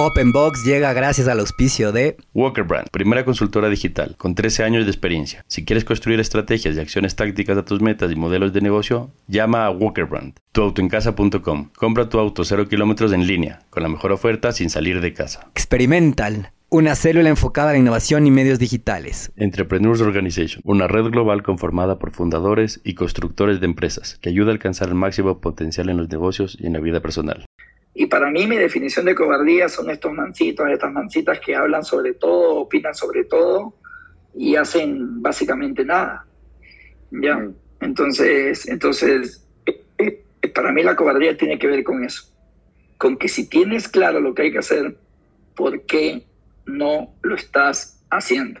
Openbox llega gracias al auspicio de Walker Brand, primera consultora digital con 13 años de experiencia. Si quieres construir estrategias y acciones tácticas a tus metas y modelos de negocio, llama a Walker Brand. Tuautoencasa.com. Compra tu auto 0 kilómetros en línea, con la mejor oferta sin salir de casa. Experimental, una célula enfocada a la innovación y medios digitales. Entrepreneurs Organization, una red global conformada por fundadores y constructores de empresas que ayuda a alcanzar el máximo potencial en los negocios y en la vida personal. Y para mí mi definición de cobardía son estos mancitos, estas mancitas que hablan sobre todo, opinan sobre todo y hacen básicamente nada. ¿Ya? Mm. Entonces, entonces eh, eh, para mí la cobardía tiene que ver con eso. Con que si tienes claro lo que hay que hacer, ¿por qué no lo estás haciendo?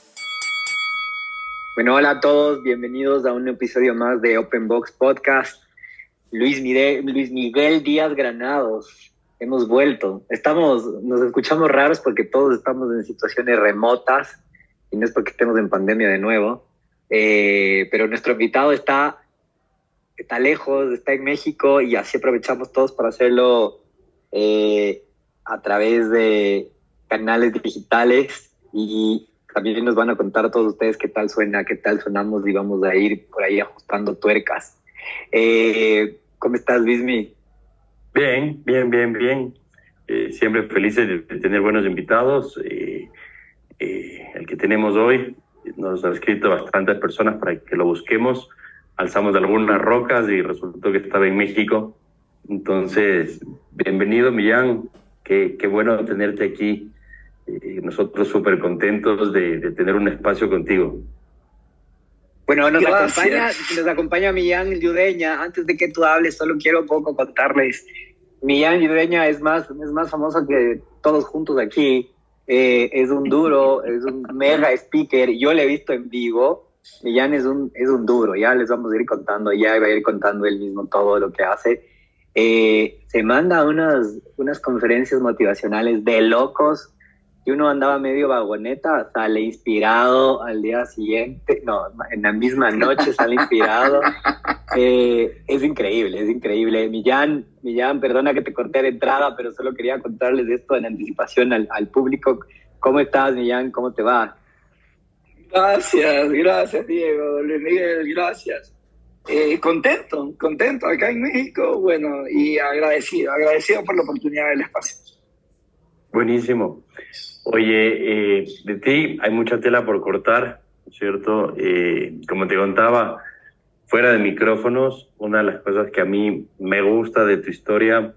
Bueno, hola a todos, bienvenidos a un episodio más de Openbox Podcast. Luis Miguel, Luis Miguel Díaz Granados. Hemos vuelto. Estamos, nos escuchamos raros porque todos estamos en situaciones remotas y no es porque estemos en pandemia de nuevo. Eh, pero nuestro invitado está, está lejos, está en México y así aprovechamos todos para hacerlo eh, a través de canales digitales y también nos van a contar a todos ustedes qué tal suena, qué tal sonamos y vamos a ir por ahí ajustando tuercas. Eh, ¿Cómo estás, Luismi? Bien, bien, bien, bien. Eh, siempre felices de, tener buenos invitados. Eh, eh, el que tenemos hoy nos ha escrito bastantes personas para que lo busquemos. Alzamos algunas rocas y resultó que estaba en México. Entonces, bienvenido, Millán. Qué, qué bueno tenerte aquí. Nosotros súper contentos de, de tener un espacio contigo. Bueno, nos acompaña, nos acompaña Millán Yudeña. Antes de que tú hables, solo quiero un poco contarles. Millán Yudeña es más, es más famoso que todos juntos aquí. Eh, es un duro, es un mega speaker. Yo le he visto en vivo. Millán es un, es un duro. Ya les vamos a ir contando, ya va a ir contando él mismo todo lo que hace. Eh, se manda unas, unas conferencias motivacionales de locos y uno andaba medio vagoneta, sale inspirado al día siguiente, no, en la misma noche sale inspirado. Eh, es increíble, es increíble. Millán, Millán, perdona que te corté de entrada, pero solo quería contarles esto en anticipación al, al público. ¿Cómo estás, Millán? ¿Cómo te va? Gracias, gracias, Diego, Luis Miguel, gracias. Eh, contento, contento acá en México, bueno, y agradecido, agradecido por la oportunidad del espacio. Buenísimo. Oye, eh, de ti hay mucha tela por cortar, ¿cierto? Eh, como te contaba, fuera de micrófonos, una de las cosas que a mí me gusta de tu historia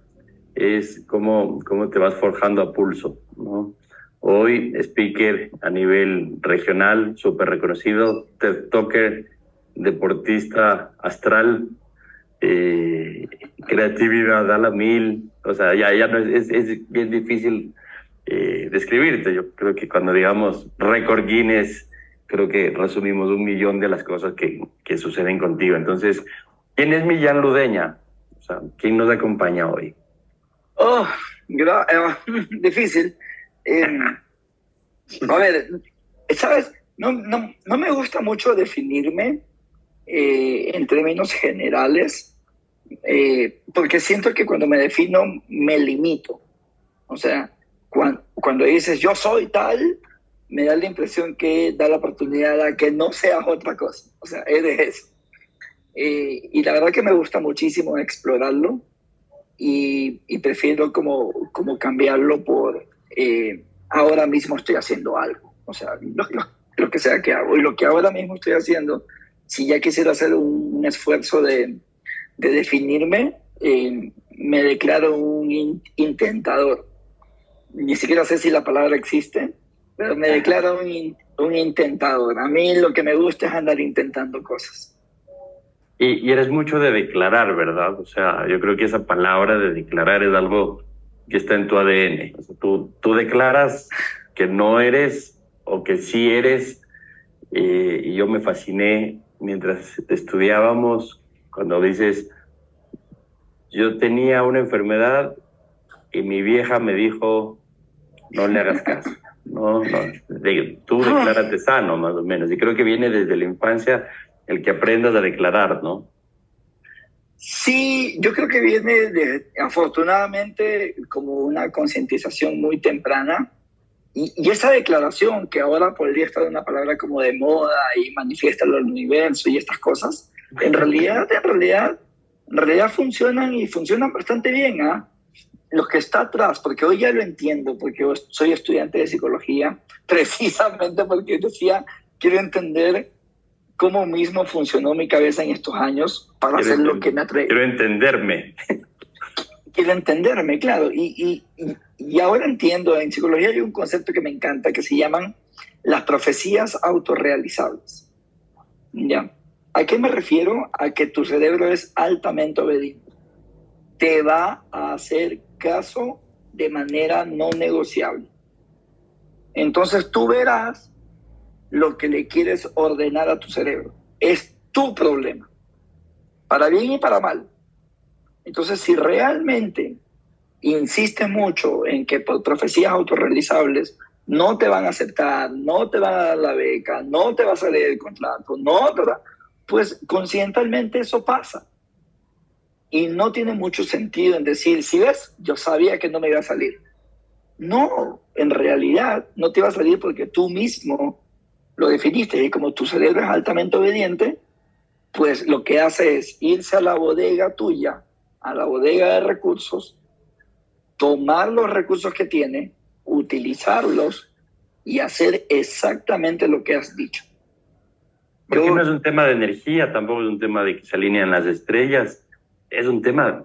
es cómo, cómo te vas forjando a pulso, ¿no? Hoy, speaker a nivel regional, súper reconocido, TED Talker, deportista astral, eh, creatividad a la mil, o sea, ya, ya no es, es bien difícil eh, describirte. Yo creo que cuando digamos récord Guinness, creo que resumimos un millón de las cosas que, que suceden contigo. Entonces, ¿quién es Millán Ludeña? O sea, ¿quién nos acompaña hoy? Oh, eh, difícil. Eh, a ver, ¿sabes? No, no, no, me gusta mucho definirme eh, en términos generales, porque siento que cuando me defino me limito. O sea, cuando, dices yo soy tal, me da la impresión que da la oportunidad a que no seas otra cosa. O sea, eres eso. Eh, y la verdad que me gusta muchísimo explorarlo y, prefiero como, como cambiarlo por eh, ahora mismo estoy haciendo algo. O sea, lo, que sea que hago. Y lo que ahora mismo estoy haciendo, si ya quisiera hacer un, esfuerzo de, de definirme, eh, me declaro un intentador ni siquiera sé si la palabra existe, pero me declaro un, un intentador. A mí lo que me gusta es andar intentando cosas. Y, eres mucho de declarar, ¿verdad? O sea, yo creo que esa palabra de declarar es algo que está en tu ADN. tú, tú declaras que no eres o que sí eres. Eh, y yo me fasciné mientras estudiábamos cuando dices, yo tenía una enfermedad y mi vieja me dijo, no le hagas caso. No, no, tú declárate sano, más o menos. Y creo que viene desde la infancia el que aprendas a declarar, ¿no? Sí, yo creo que viene de, afortunadamente como una concientización muy temprana y, y, esa declaración que ahora podría estar una palabra como de moda y manifiesta el universo y estas cosas, en realidad, en realidad, en realidad funcionan y funcionan bastante bien, ¿ah? Lo que está atrás, porque hoy ya lo entiendo, porque soy estudiante de psicología, precisamente porque decía, quiero entender cómo mismo funcionó mi cabeza en estos años para hacer lo que me atrae. Quiero entenderme. Quiero entenderme, claro. Y, y, y, ahora entiendo, en psicología hay un concepto que me encanta que se llaman las profecías autorrealizables. ¿Ya? ¿A qué me refiero? A que tu cerebro es altamente obediente. Te va a hacer caso de manera no negociable. Entonces tú verás lo que le quieres ordenar a tu cerebro. Es tu problema, para bien y para mal. Entonces, si realmente insistes mucho en que por profecías autorrealizables no te van a aceptar, no te van a dar la beca, no te va a salir el contrato, no te va, pues conscientemente eso pasa. Y no tiene mucho sentido en decir, si ves, yo sabía que no me iba a salir. No, en realidad no te iba a salir porque tú mismo lo definiste y como tu cerebro es altamente obediente, pues lo que hace es irse a la bodega tuya, a la bodega de recursos, tomar los recursos que tiene, utilizarlos y hacer exactamente lo que has dicho. Porque no es un tema de energía, tampoco es un tema de que se alinean las estrellas, es un tema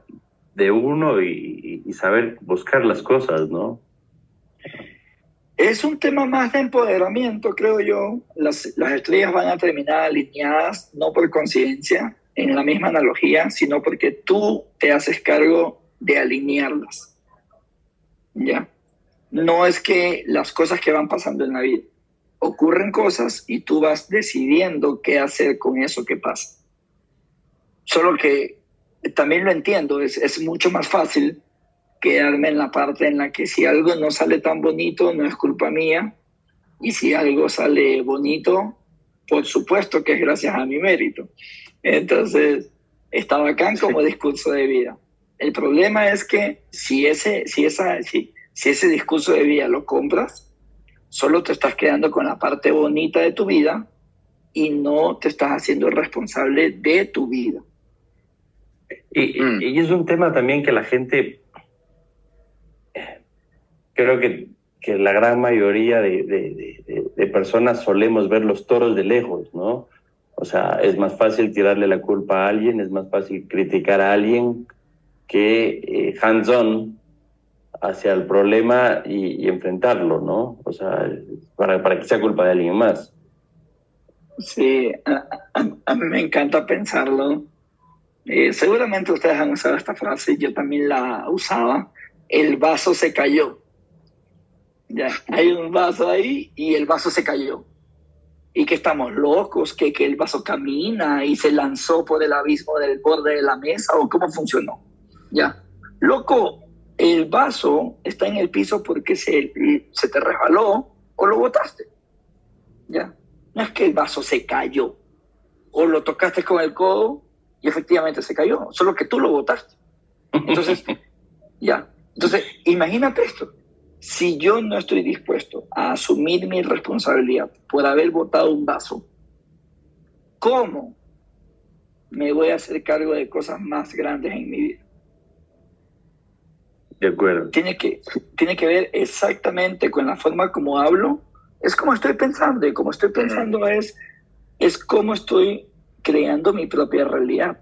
de uno y, saber buscar las cosas, ¿no? Es un tema más de empoderamiento, creo yo. Las, las estrellas van a terminar alineadas no por conciencia, en la misma analogía, sino porque tú te haces cargo de alinearlas. ¿Ya? No es que las cosas que van pasando en la vida, ocurren cosas y tú vas decidiendo qué hacer con eso que pasa. Solo que también lo entiendo, es, es mucho más fácil quedarme en la parte en la que si algo no sale tan bonito no es culpa mía y si algo sale bonito, por supuesto que es gracias a mi mérito. Entonces, está bacán como discurso de vida. El problema es que si ese, si esa, si, si ese discurso de vida lo compras, solo te estás quedando con la parte bonita de tu vida y no te estás haciendo responsable de tu vida. Y, mm. y, es un tema también que la gente creo que, que la gran mayoría de, de, de, personas solemos ver los toros de lejos, ¿no? O sea, es más fácil tirarle la culpa a alguien, es más fácil criticar a alguien que eh, hands-on hacia el problema y, y, enfrentarlo, ¿no? O sea, para, para que sea culpa de alguien más. Sí, a, a, a mí me encanta pensarlo. Eh, seguramente ustedes han usado esta frase, yo también la usaba. El vaso se cayó. Ya, hay un vaso ahí y el vaso se cayó. Y que estamos locos, que, que el vaso camina y se lanzó por el abismo del borde de la mesa o cómo funcionó. Ya, loco, el vaso está en el piso porque se, se te resbaló o lo botaste. Ya, no es que el vaso se cayó o lo tocaste con el codo y efectivamente se cayó, solo que tú lo botaste. Entonces, ya, entonces imagínate esto si yo no estoy dispuesto a asumir mi responsabilidad por haber botado un vaso, ¿cómo me voy a hacer cargo de cosas más grandes en mi vida? De acuerdo. Tiene que, tiene que ver exactamente con la forma como hablo. Es como estoy pensando y como estoy pensando es, es cómo estoy creando mi propia realidad.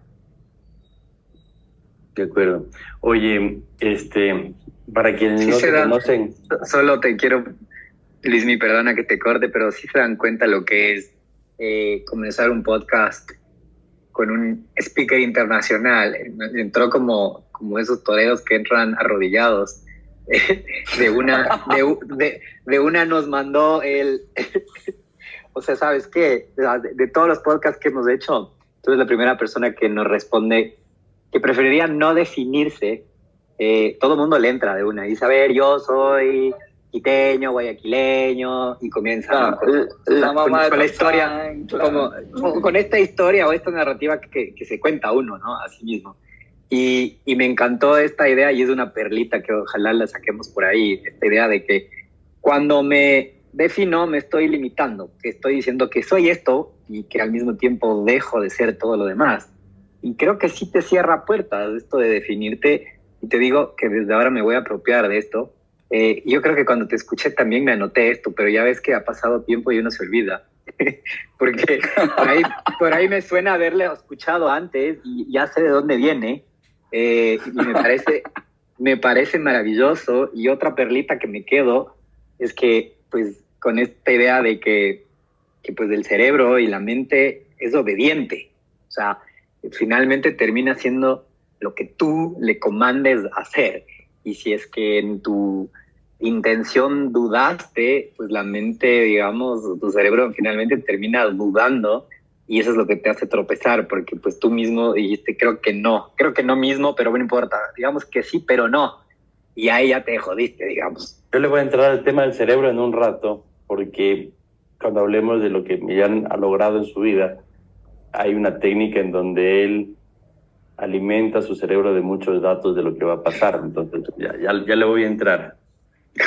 De acuerdo. Oye, este, para quienes no se conocen. Solo te quiero, Luismi, perdona que te corte, pero sí se dan cuenta lo que es eh, comenzar un podcast con un speaker internacional. Entró como, como esos toreros que entran arrodillados. de una, de, de, una nos mandó el, o sea, ¿sabes qué? De, todos los podcasts que hemos hecho, tú eres la primera persona que nos responde que preferiría no definirse. Eh, todo el mundo le entra de una y dice, a ver, yo soy quiteño, guayaquileño, y comienza ah, con, la, mamá con, la historia, como, con esta historia o esta narrativa que, que, se cuenta uno, ¿no? A sí mismo. Y, y, me encantó esta idea y es una perlita que ojalá la saquemos por ahí, esta idea de que cuando me defino me estoy limitando, estoy diciendo que soy esto y que al mismo tiempo dejo de ser todo lo demás. Y creo que sí te cierra puertas esto de definirte y te digo que desde ahora me voy a apropiar de esto. Eh, yo creo que cuando te escuché también me anoté esto, pero ya ves que ha pasado tiempo y uno se olvida. Porque por ahí, por ahí me suena haberle escuchado antes y ya sé de dónde viene. Eh, y me parece, me parece maravilloso. Y otra perlita que me quedo es que, pues, con esta idea de que, que pues el cerebro y la mente es obediente. O sea, finalmente termina siendo lo que tú le comandes hacer. Y si es que en tu intención dudaste, pues la mente, digamos, tu cerebro finalmente termina dudando y eso es lo que te hace tropezar, porque pues tú mismo dijiste, creo que no, creo que no mismo, pero no importa, digamos que sí, pero no. Y ahí ya te jodiste, digamos. Yo le voy a entrar al tema del cerebro en un rato, porque cuando hablemos de lo que Millán ha logrado en su vida, hay una técnica en donde él alimenta su cerebro de muchos datos de lo que va a pasar. Entonces, ya, ya, ya le voy a entrar.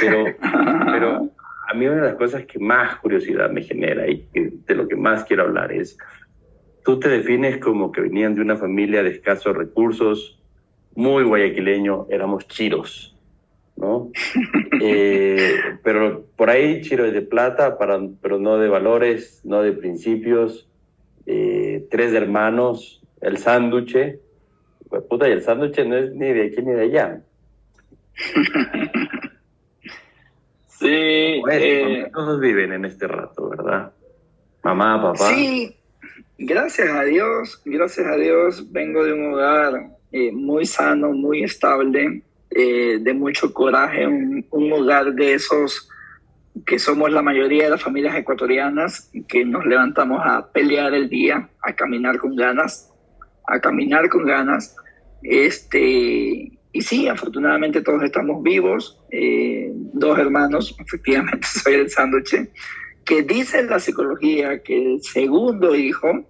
Pero, pero a mí una de las cosas que más curiosidad me genera y de lo que más quiero hablar es, tú te defines como que venían de una familia de escasos recursos, muy guayaquileño, éramos chiros, ¿no? Eh, pero por ahí chiros de plata, para, pero no de valores, no de principios, eh, tres hermanos, el sándwich, pues puta, y el sándwich no es ni de aquí ni de allá. sí. eh, todos viven en este rato, ¿verdad? Mamá, papá. Sí, gracias a Dios, gracias a Dios vengo de un hogar eh, muy sano, muy estable, eh, de mucho coraje, un, un hogar de esos que somos la mayoría de las familias ecuatorianas, que nos levantamos a pelear el día, a caminar con ganas, a caminar con ganas. Este, y sí, afortunadamente todos estamos vivos, eh, dos hermanos, efectivamente soy el sándwich, que dice la psicología que el segundo hijo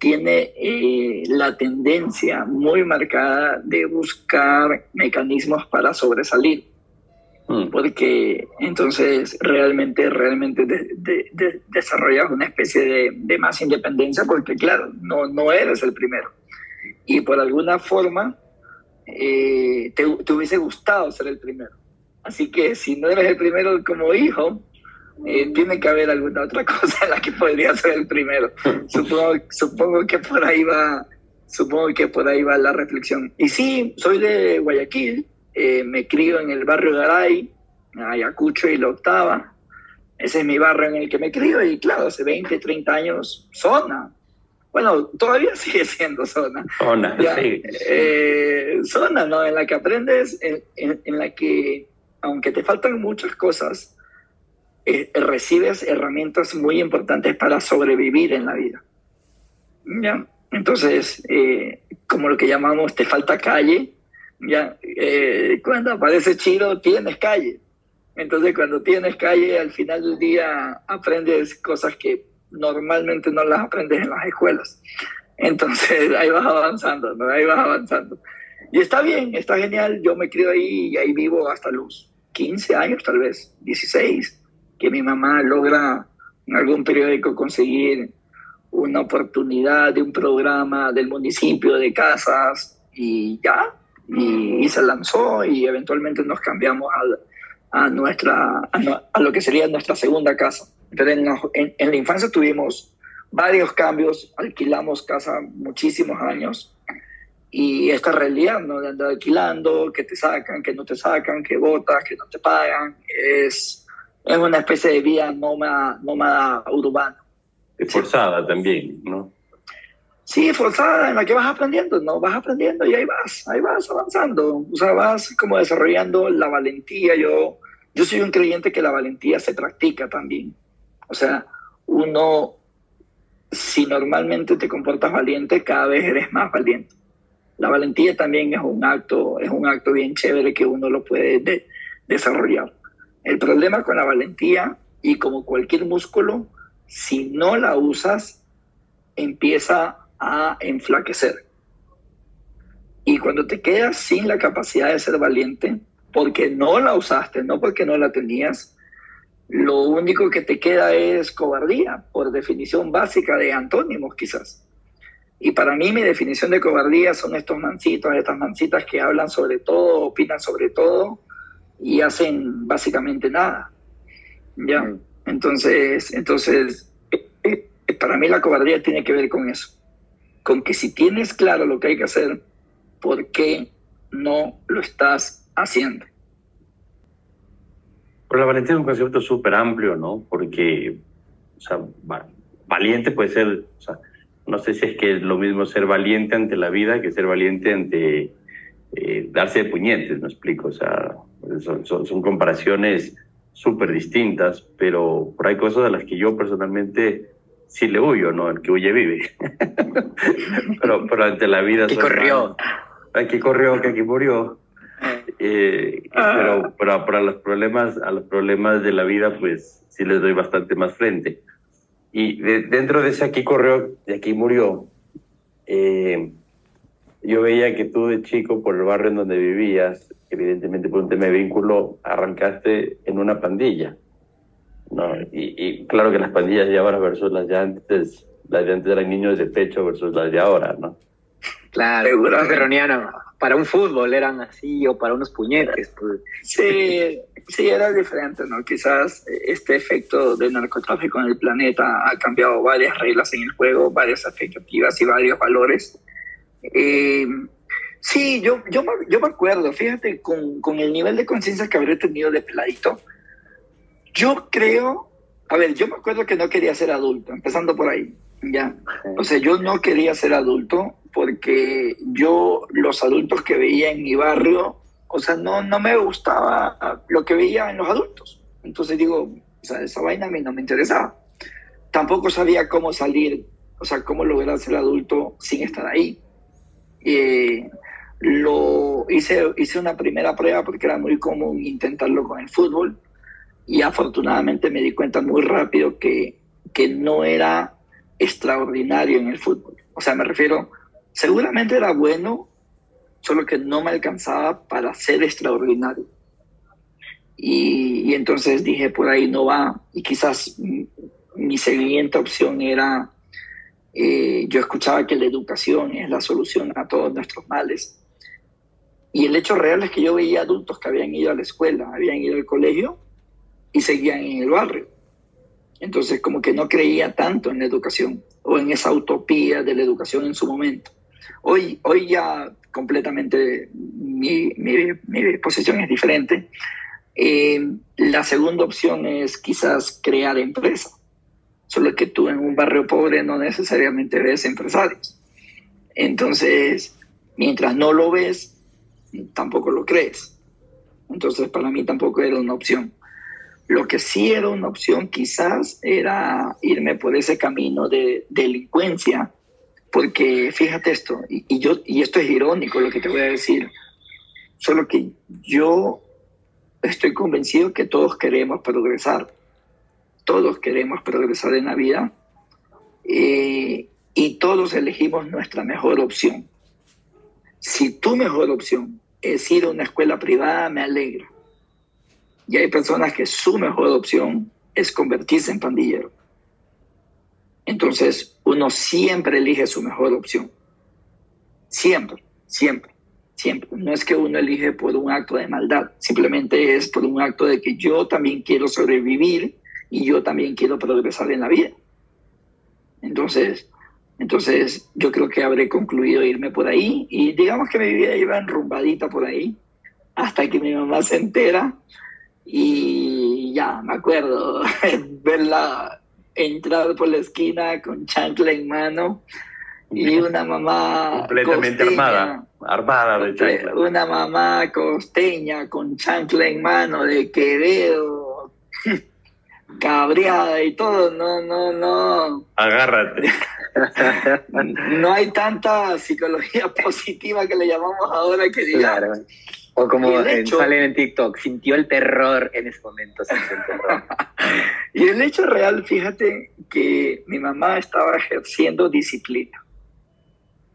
tiene eh, la tendencia muy marcada de buscar mecanismos para sobresalir. Mm. Porque entonces realmente, realmente de, desarrollas una especie de, de, más independencia porque claro, no, no eres el primero. Y por alguna forma eh, te, te, hubiese gustado ser el primero. Así que si no eres el primero como hijo, eh, tiene que haber alguna otra cosa en la que podría ser el primero. supongo, supongo que por ahí va, supongo que por ahí va la reflexión. Y sí, soy de Guayaquil, eh, me crío en el barrio Garay, Ayacucho y la Octava. Ese es mi barrio en el que me crío y claro, hace 20, 30 años, zona. Bueno, todavía sigue siendo zona. Zona, sí. Eh, zona, ¿no? En la que aprendes, en, en, en la que, aunque te faltan muchas cosas, eh, recibes herramientas muy importantes para sobrevivir en la vida. ¿Ya? Entonces, eh, como lo que llamamos te falta calle, ¿ya? Eh, cuando aparece Chiro tienes calle. Entonces, cuando tienes calle, al final del día aprendes cosas que normalmente no las aprendes en las escuelas. Entonces, ahí vas avanzando, ¿no? Ahí vas avanzando. Y está bien, está genial. Yo me criado ahí y ahí vivo hasta los 15 años, tal vez, 16 que mi mamá logra en algún periódico conseguir una oportunidad de un programa del municipio de casas y ya, y, se lanzó y eventualmente nos cambiamos a, a nuestra, a, lo que sería nuestra segunda casa. Pero en, la infancia tuvimos varios cambios, alquilamos casa muchísimos años y esta realidad, ¿no? De andar alquilando, que te sacan, que no te sacan, que votas, que no te pagan, es es una especie de vida nómada, nómada urbana. Esforzada también, ¿no? Sí, forzada, en la que vas aprendiendo, ¿no? Vas aprendiendo y ahí vas, ahí vas avanzando. O sea, vas como desarrollando la valentía. Yo, yo soy un creyente que la valentía se practica también. O sea, uno, si normalmente te comportas valiente, cada vez eres más valiente. La valentía también es un acto, es un acto bien chévere que uno lo puede desarrollar. El problema con la valentía y como cualquier músculo, si no la usas, empieza a enflaquecer. Y cuando te quedas sin la capacidad de ser valiente, porque no la usaste, no porque no la tenías, lo único que te queda es cobardía, por definición básica de antónimos quizás. Y para mí mi definición de cobardía son estos mancitos, estas mancitas que hablan sobre todo, opinan sobre todo y hacen básicamente nada. ¿Ya? Mm. Entonces, entonces eh, eh, para mí la cobardía tiene que ver con eso con que si tienes claro lo que hay que hacer, ¿por qué no lo estás haciendo? Pero la valentía es un concepto súper amplio, ¿no? Porque, o sea, valiente puede ser, o sea, no sé si es que es lo mismo ser valiente ante la vida que ser valiente ante eh, darse de puñetes, me explico, o sea, son, son comparaciones súper distintas, pero por hay cosas de las que yo personalmente sí le huyo, ¿no? El que huye vive. pero, pero ante la vida... Que corrió. Aquí corrió, que aquí murió. Eh, pero, pero para los problemas, a los problemas de la vida, pues sí les doy bastante más frente. Y dentro de ese aquí corrió y aquí murió, eh, yo veía que tú de chico, por el barrio en donde vivías, evidentemente por un tema de vínculo, arrancaste en una pandilla. ¿no? Y, claro que las pandillas de ahora versus las de antes, las de antes eran niños de pecho versus las de ahora, ¿no? Claro, para un fútbol eran así o para unos puñetes. Pues. Sí, sí, era diferente, ¿no? Quizás este efecto del narcotráfico en el planeta ha cambiado varias reglas en el juego, varias expectativas y varios valores. Eh, sí, yo, yo, yo me acuerdo, fíjate, con, con el nivel de conciencia que habré tenido de peladito, yo creo, a ver, yo me acuerdo que no quería ser adulto, empezando por ahí, ya. O sea, yo no quería ser adulto porque yo los adultos que veía en mi barrio, o sea, no, no me gustaba lo que veía en los adultos. Entonces digo, o sea, esa vaina a mí no me interesaba. Tampoco sabía cómo salir, o sea, cómo lograr ser adulto sin estar ahí. Eh, lo hice, hice una primera prueba porque era muy común intentarlo con el fútbol y afortunadamente me di cuenta muy rápido que, que no era extraordinario en el fútbol. O sea, me refiero, seguramente era bueno, solo que no me alcanzaba para ser extraordinario. Y, entonces dije, por ahí no va. Y quizás mi siguiente opción era, eh, yo escuchaba que la educación es la solución a todos nuestros males. Y el hecho real es que yo veía adultos que habían ido a la escuela, habían ido al colegio y seguían en el barrio. Entonces, como que no creía tanto en la educación o en esa utopía de la educación en su momento. Hoy, hoy ya completamente mi, mi, posición es diferente. Eh, la segunda opción es quizás crear empresa. Solo que tú en un barrio pobre no necesariamente ves empresarios. Entonces, mientras no lo ves, tampoco lo crees. Entonces, para mí tampoco era una opción. Lo que sí era una opción quizás era irme por ese camino de delincuencia, porque fíjate esto, y, yo, y esto es irónico lo que te voy a decir, solo que yo estoy convencido que todos queremos progresar, todos queremos progresar en la vida eh, y todos elegimos nuestra mejor opción. Si tu mejor opción es ir a una escuela privada, me alegra y hay personas que su mejor opción es convertirse en pandillero. Entonces, uno siempre elige su mejor opción. Siempre, siempre, siempre. No es que uno elige por un acto de maldad, simplemente es por un acto de que yo también quiero sobrevivir y yo también quiero progresar en la vida. Entonces, entonces yo creo que habré concluido irme por ahí y digamos que mi vida iba enrumbadita por ahí hasta que mi mamá se entera y ya, me acuerdo verla entrar por la esquina con chancla en mano y una mamá completamente armada, armada de chancla. Una mamá costeña con chancla en mano de Quevedo, cabreada y todo, no, no, no. Agárrate. no hay tanta psicología positiva que le llamamos ahora que diga. O como salen en TikTok, sintió el terror en ese momento. y el hecho real, fíjate que mi mamá estaba ejerciendo disciplina.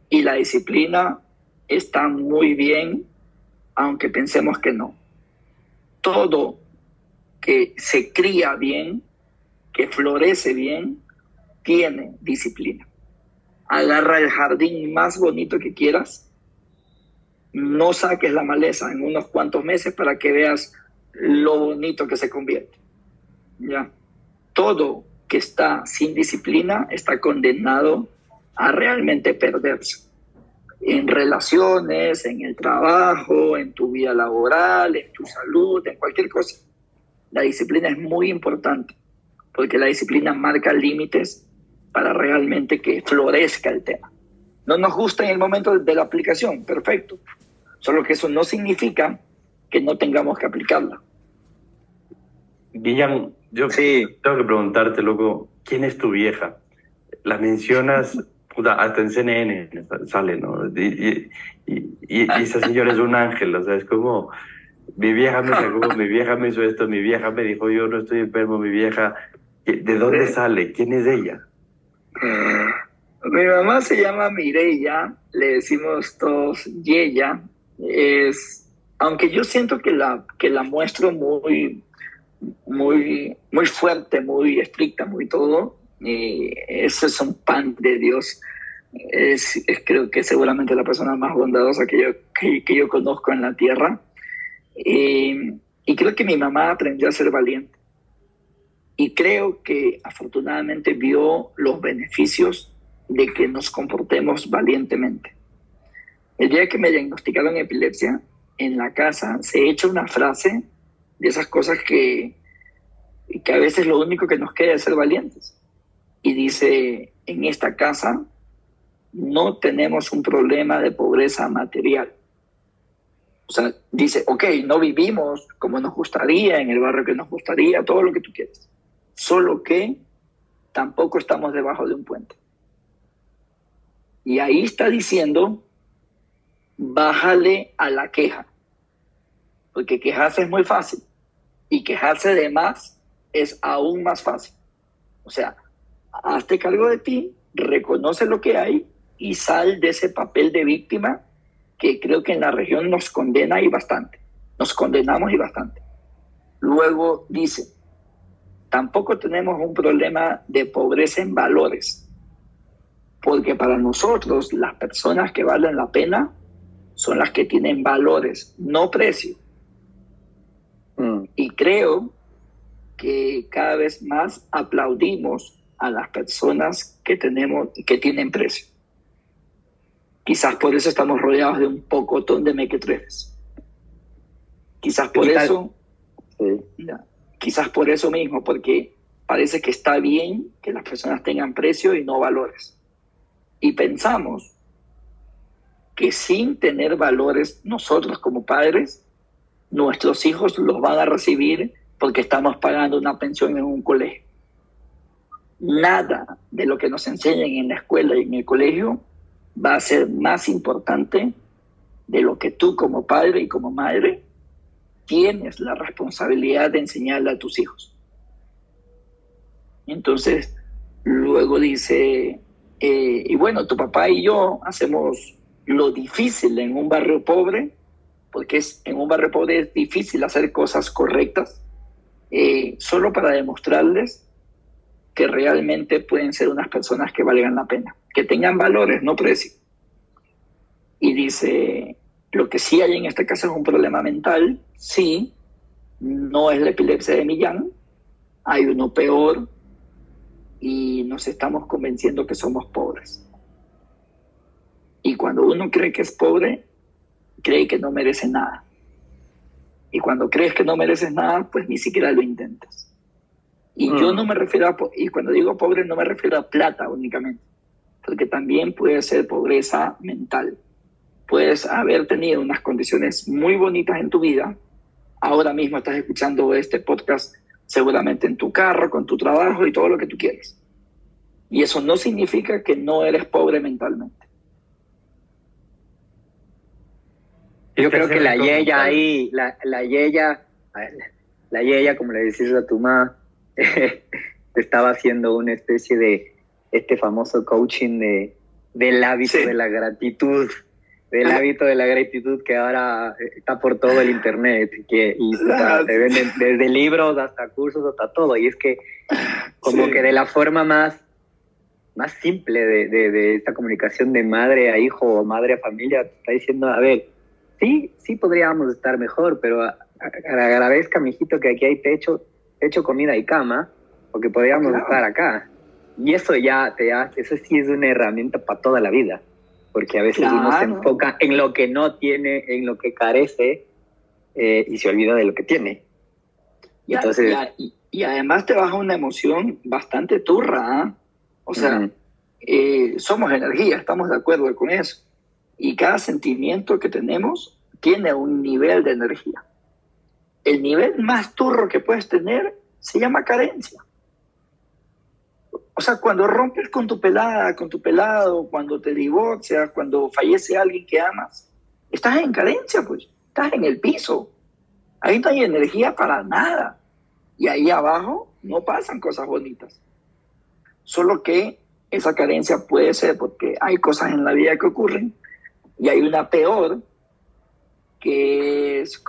Y la disciplina está muy bien, aunque pensemos que no. Todo que se cría bien, que florece bien, tiene disciplina. Agarra el jardín más bonito que quieras, no saques la maleza en unos cuantos meses para que veas lo bonito que se convierte. ¿Ya? Todo que está sin disciplina está condenado a realmente perderse. En relaciones, en el trabajo, en tu vida laboral, en tu salud, en cualquier cosa. La disciplina es muy importante porque la disciplina marca límites para realmente que florezca el tema. No nos gusta en el momento de la aplicación, perfecto. Solo que eso no significa que no tengamos que aplicarla. Guillán, yo sí. tengo que preguntarte, loco, ¿quién es tu vieja? La mencionas hasta en CNN sale, ¿no? Y, esa señora es un ángel, o sea, es como, mi vieja me sacó, mi vieja me hizo esto, mi vieja me dijo, yo no estoy enfermo, mi vieja, ¿de dónde sale? ¿Quién es ella? Mi mamá se llama Mireya, le decimos todos Yeya, es, aunque yo siento que la, que la muestro muy, muy, muy fuerte, muy estricta, muy todo, y eso es un pan de Dios. Es, creo que seguramente la persona más bondadosa que yo, que, yo conozco en la tierra. Y, creo que mi mamá aprendió a ser valiente. Y creo que afortunadamente vio los beneficios de que nos comportemos valientemente. El día que me diagnosticaron epilepsia, en la casa se echa una frase de esas cosas que, que a veces lo único que nos queda es ser valientes y dice, en esta casa no tenemos un problema de pobreza material. O sea, dice, ok, no vivimos como nos gustaría, en el barrio que nos gustaría, todo lo que tú quieres. Solo que tampoco estamos debajo de un puente. Y ahí está diciendo, bájale a la queja. Porque quejarse es muy fácil. Y quejarse de más es aún más fácil. O sea, hazte cargo de ti, reconoce lo que hay y sal de ese papel de víctima que creo que en la región nos condena y bastante. Nos condenamos y bastante. Luego dice, tampoco tenemos un problema de pobreza en valores, porque para nosotros las personas que valen la pena son las que tienen valores, no precio. Mm. Y creo que cada vez más aplaudimos a las personas que tenemos que tienen precio. Quizás por eso estamos rodeados de un pocotón de mequetrefes. Quizás por eso, quizás por eso mismo, porque parece que está bien que las personas tengan precio y no valores. Y pensamos que sin tener valores nosotros como padres, nuestros hijos los van a recibir porque estamos pagando una pensión en un colegio nada de lo que nos enseñan en la escuela y en el colegio va a ser más importante de lo que tú como padre y como madre tienes la responsabilidad de enseñarle a tus hijos. Entonces, luego dice, eh, y bueno, tu papá y yo hacemos lo difícil en un barrio pobre, porque es, en un barrio pobre es difícil hacer cosas correctas, eh, solo para demostrarles que realmente pueden ser unas personas que valgan la pena, que tengan valores, no precio. Y dice, lo que sí hay en este caso es un problema mental, sí, no es la epilepsia de Millán, hay uno peor y nos estamos convenciendo que somos pobres. Y cuando uno cree que es pobre, cree que no merece nada. Y cuando crees que no mereces nada, pues ni siquiera lo intentas. Y yo mm. no me refiero a, y cuando digo pobre no me refiero a plata únicamente. porque también puede ser pobreza mental. Puedes haber tenido unas condiciones muy bonitas en tu vida. Ahora mismo estás escuchando este podcast seguramente en tu carro, con tu trabajo y todo lo que tú quieres. Y eso no significa que no eres pobre mentalmente. Yo creo que la yeya ahí, la, la yeya, la yeya, como le decís a tu mamá, estaba haciendo una especie de este famoso coaching de, del hábito de la gratitud, del hábito de la gratitud que ahora está por todo el internet, que y se venden desde libros hasta cursos hasta todo, y es que como que de la forma más más simple de, de, de, esta comunicación de madre a hijo o madre a familia, está diciendo, a ver, sí, sí podríamos estar mejor, pero agradezca, mijito, que aquí hay techo, techo, comida y cama, porque podríamos estar acá. Y eso ya te hace, eso sí es una herramienta para toda la vida, porque a veces uno se enfoca en lo que no tiene, en lo que carece, eh, y se olvida de lo que tiene. Y, Entonces, y, y, además te baja una emoción bastante turra, ¿ah? O sea, eh, somos energía, estamos de acuerdo con eso. Y cada sentimiento que tenemos tiene un nivel de energía. El nivel más turro que puedes tener se llama carencia. O sea, cuando rompes con tu pelada, con tu pelado, cuando te divorcias, cuando fallece alguien que amas, estás en carencia, pues, estás en el piso. Ahí no hay energía para nada. Y ahí abajo no pasan cosas bonitas. Solo que esa carencia puede ser porque hay cosas en la vida que ocurren y hay una peor, que es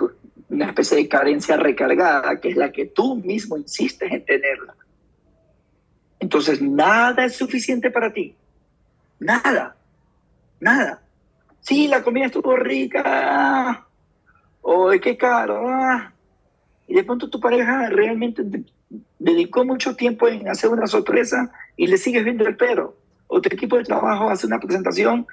una especie de carencia recargada, que es la que tú mismo insistes en tenerla. Entonces, nada es suficiente para ti. Nada. Nada. Sí, la comida estuvo rica. O qué caro. Ah. Y de pronto tu pareja realmente dedicó mucho tiempo en hacer una sorpresa y le sigues viendo el pero. O tu equipo de trabajo hace una presentación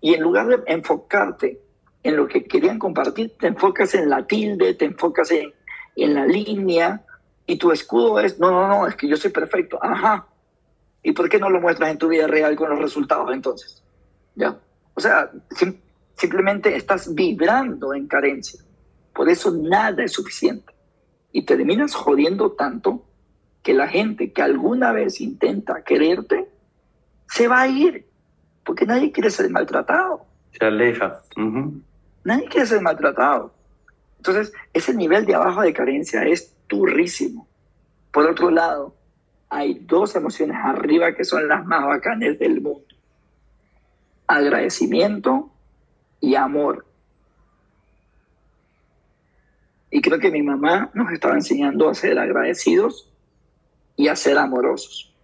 y en lugar de enfocarte en lo que querían compartir, te enfocas en la tilde, te enfocas en, en la línea y tu escudo es, no, no, no, es que yo soy perfecto. Ajá. ¿Y por qué no lo muestras en tu vida real con los resultados entonces? ¿Ya? O sea, simplemente estás vibrando en carencia. Por eso nada es suficiente y terminas jodiendo tanto que la gente que alguna vez intenta quererte se va a ir, porque nadie quiere ser maltratado. Se aleja. Nadie quiere ser maltratado. Entonces, ese nivel de abajo de carencia es turrísimo. Por otro lado, hay dos emociones arriba que son las más bacanas del mundo. Agradecimiento y amor. Y creo que mi mamá nos estaba enseñando a ser agradecidos y a ser amorosos.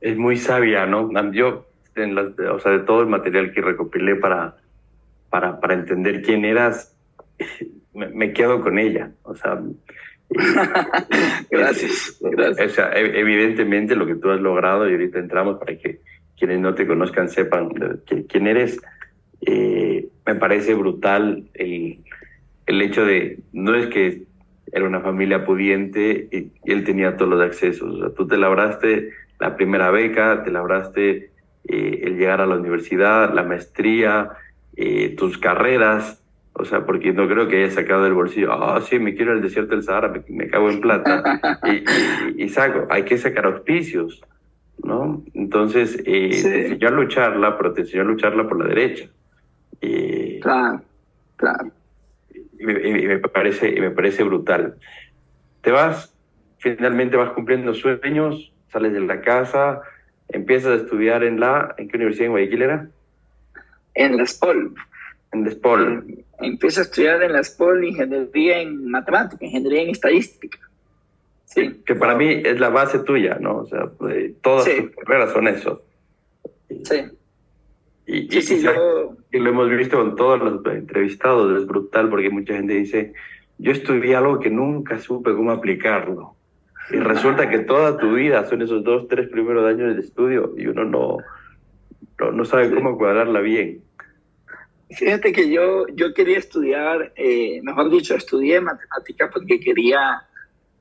Es muy sabia, ¿no? Yo, o sea, de todo el material que recopilé para, para, para entender quién eras, me, quedo con ella. O sea, gracias, gracias. O sea, e, evidentemente lo que tú has logrado, y ahorita entramos para que quienes no te conozcan sepan quién eres, eh, me parece brutal el, el hecho de, no es que era una familia pudiente y, él tenía todos los accesos. O sea, tú te labraste la primera beca, te labraste eh, el llegar a la universidad, la maestría, eh, tus carreras. O sea, porque no creo que haya sacado del bolsillo, ah, sí, me quiero al desierto del Sahara, me, cago en plata. y, saco, hay que sacar auspicios, ¿no? Entonces, eh, te enseñó a lucharla, pero te enseñó a lucharla por la derecha. claro, claro y me, parece, me parece brutal. Te vas, finalmente vas cumpliendo sueños, sales de la casa, empiezas a estudiar en la, ¿en qué universidad en Guayaquil era? En la SPOL. En la SPOL. Empiezo a estudiar en la SPOL ingeniería en matemática, ingeniería en estadística. Sí. Que para mí es la base tuya, ¿no? O sea, pues, todas tus carreras son eso. Sí. Y, lo hemos visto con todos los entrevistados, es brutal porque mucha gente dice, yo estudié algo que nunca supe cómo aplicarlo. Y resulta que toda tu vida son esos dos, tres primeros años de estudio y uno no, no, sabe cómo cuadrarla bien. Fíjate que yo, yo quería estudiar, eh, mejor dicho, estudié matemática porque quería,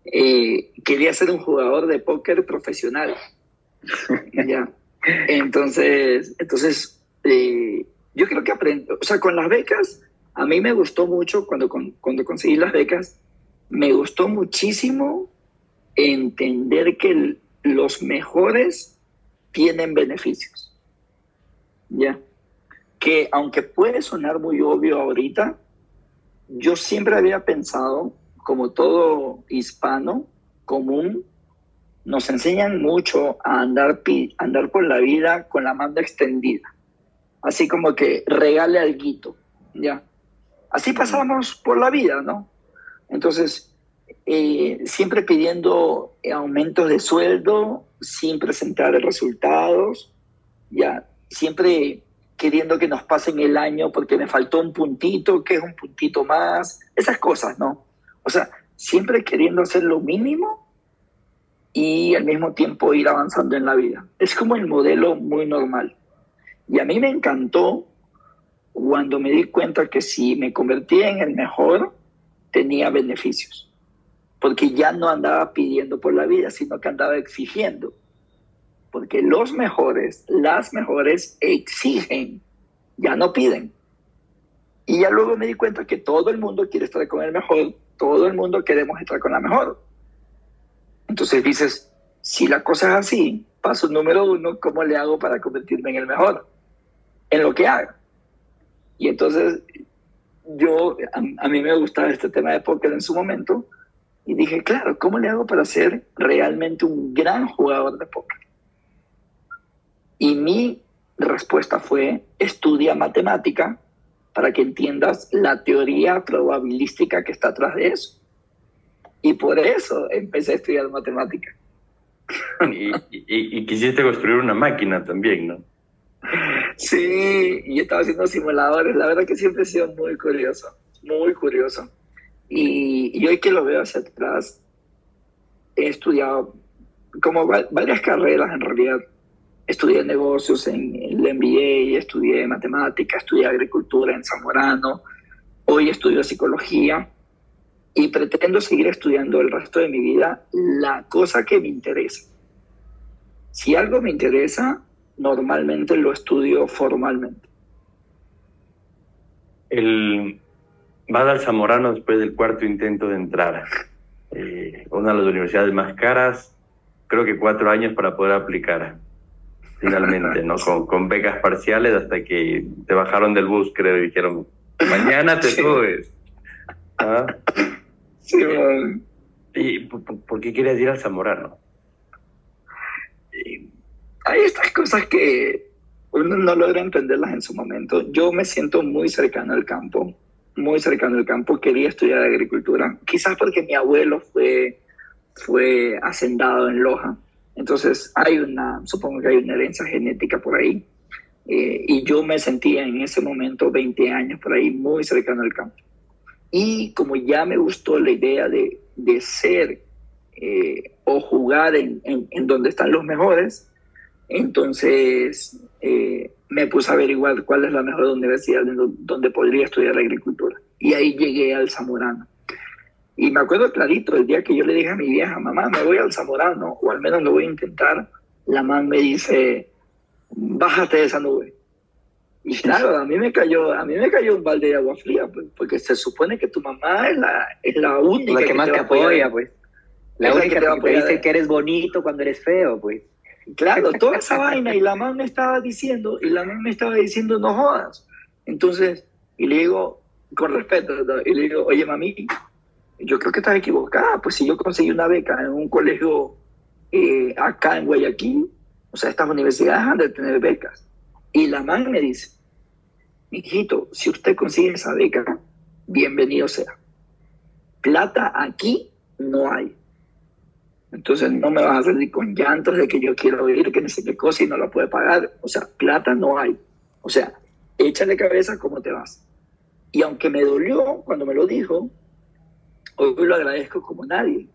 eh, quería ser un jugador de póker profesional. ya. Entonces, entonces eh, yo creo que aprendo, o sea, con las becas, a mí me gustó mucho cuando, cuando conseguí las becas, me gustó muchísimo entender que los mejores tienen beneficios. ¿Ya? Que aunque puede sonar muy obvio ahorita, yo siempre había pensado, como todo hispano común, nos enseñan mucho a andar, andar por la vida con la mano extendida. Así como que regale algo, ¿ya? Así pasamos por la vida, ¿no? Entonces, eh, siempre pidiendo aumentos de sueldo sin presentar resultados, ya, siempre queriendo que nos pasen el año porque me faltó un puntito, que es un puntito más, esas cosas, ¿no? O sea, siempre queriendo hacer lo mínimo y al mismo tiempo ir avanzando en la vida. Es como el modelo muy normal. Y a mí me encantó cuando me di cuenta que si me convertía en el mejor, tenía beneficios. Porque ya no andaba pidiendo por la vida, sino que andaba exigiendo. Porque los mejores, las mejores exigen, ya no piden. Y ya luego me di cuenta que todo el mundo quiere estar con el mejor, todo el mundo queremos estar con la mejor. Entonces dices, si la cosa es así, paso número uno, ¿cómo le hago para convertirme en el mejor? En lo que haga. Y entonces yo, a, mí me gustaba este tema de póker en su momento, y dije, claro, ¿cómo le hago para ser realmente un gran jugador de póker? Y mi respuesta fue, estudia matemática para que entiendas la teoría probabilística que está atrás de eso. Y por eso empecé a estudiar matemática. y, quisiste construir una máquina también, ¿no? Sí, y estaba haciendo simuladores. La verdad que siempre he sido muy curioso, muy curioso. Y, hoy que lo veo hacia atrás, he estudiado como varias carreras en realidad. Estudié negocios en el MBA, estudié matemática, estudié agricultura en Zamorano, hoy estudio psicología y pretendo seguir estudiando el resto de mi vida la cosa que me interesa. Si algo me interesa, normalmente lo estudio formalmente. El va al Zamorano después del cuarto intento de entrar. Eh, una de las universidades más caras, creo que cuatro años para poder aplicar. Finalmente, ¿no? Con, con becas parciales hasta que te bajaron del bus, creo, y dijeron, mañana te subes. ¿Ah? ¿Y por, qué quieres ir al Zamorano? Hay estas cosas que uno no logra entenderlas en su momento. Yo me siento muy cercano al campo, muy cercano al campo. Quería estudiar agricultura, quizás porque mi abuelo fue, fue hacendado en Loja. Entonces hay una, supongo que hay una herencia genética por ahí. Eh, y yo me sentía en ese momento, 20 años por ahí, muy cercano al campo. Y como ya me gustó la idea de, de ser eh, o jugar en, en, donde están los mejores, entonces eh, me puse a averiguar cuál es la mejor universidad donde podría estudiar agricultura. Y ahí llegué al Zamorano. Y me acuerdo clarito, el día que yo le dije a mi vieja, mamá, me voy al Zamorano, o al menos lo voy a intentar, la mamá me dice, bájate de esa nube. Y claro, a mí me cayó, a mí me cayó un balde de agua fría, pues, porque se supone que tu mamá es la, es la única la que, más te, apoya, pues. La única que te, dice que eres bonito cuando eres feo, pues. Claro, toda esa vaina, y la mamá me estaba diciendo, y la mamá me estaba diciendo, no jodas. Entonces, y le digo, con respeto, y le digo, oye, mami, yo creo que estás equivocada, pues si yo conseguí una beca en un colegio eh, acá en Guayaquil, o sea, estas universidades han de tener becas. Y la mamá me dice, hijito, si usted consigue esa beca, bienvenido sea. Plata aquí no hay. Entonces no me vas a salir con llantos de que yo quiero ir, que no sé qué cosa y no la puede pagar. O sea, plata no hay. O sea, échale cabeza cómo te vas. Y aunque me dolió cuando me lo dijo, hoy lo agradezco como nadie,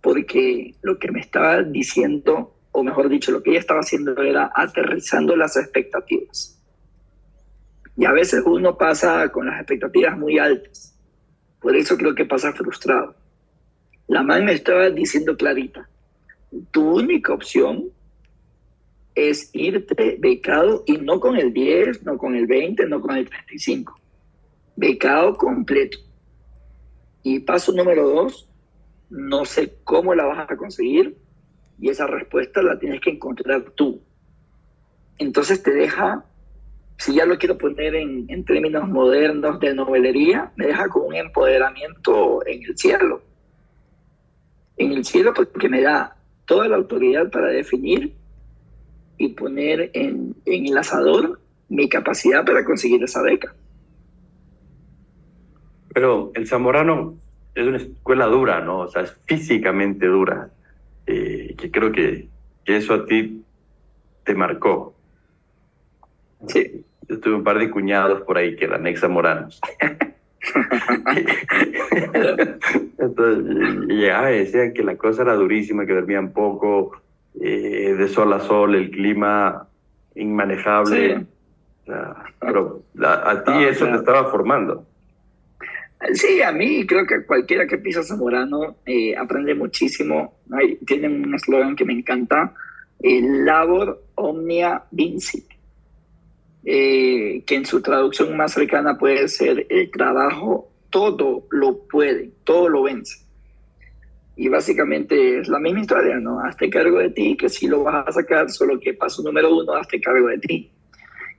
porque lo que me estaba diciendo, o mejor dicho, lo que ella estaba haciendo era aterrizando las expectativas. Y a veces uno pasa con las expectativas muy altas. Por eso creo que pasa frustrado. La madre me estaba diciendo clarita, tu única opción es irte becado y no con el 10, no con el 20, no con el 35. Becado completo. Y paso número dos, no sé cómo la vas a conseguir y esa respuesta la tienes que encontrar tú. Entonces te deja, si ya lo quiero poner en, términos modernos de novelería, me deja con un empoderamiento en el cielo. En el cielo porque me da toda la autoridad para definir y poner en, en el asador mi capacidad para conseguir esa beca. Pero el zamorano es una escuela dura, ¿no? O sea, es físicamente dura. Eh, que creo que, que, eso a ti te marcó. Sí. Yo tuve un par de cuñados por ahí que eran ex zamoranos. Entonces, ya decían que la cosa era durísima, que dormían poco, eh, de sol a sol, el clima inmanejable. Sí. O sea, pero a, a ti no, eso te estaba formando. Sí, a mí creo que cualquiera que pisa Zamorano eh, aprende muchísimo. Hay, tienen un eslogan que me encanta, eh, Labor Omnia Vincit, eh, que en su traducción más cercana puede ser el trabajo, todo lo puede, todo lo vence. Y básicamente es la misma historia, ¿no? Hazte cargo de ti, que si lo vas a sacar, solo que paso número uno, hazte cargo de ti.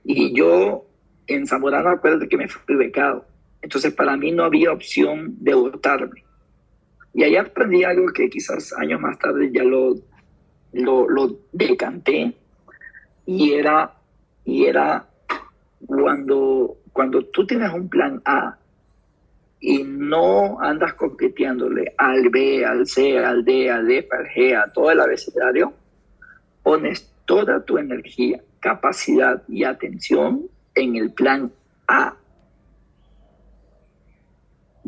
Y yo en Zamorano, acuérdate que me fui becado. Entonces para mí no había opción de votarme. Y ahí aprendí algo que quizás años más tarde ya lo, lo, lo decanté. Y era, y era cuando, cuando tú tienes un plan A y no andas coqueteándole al B, al C, al D, al D, al G, a todo el abecedario, pones toda tu energía, capacidad y atención en el plan A.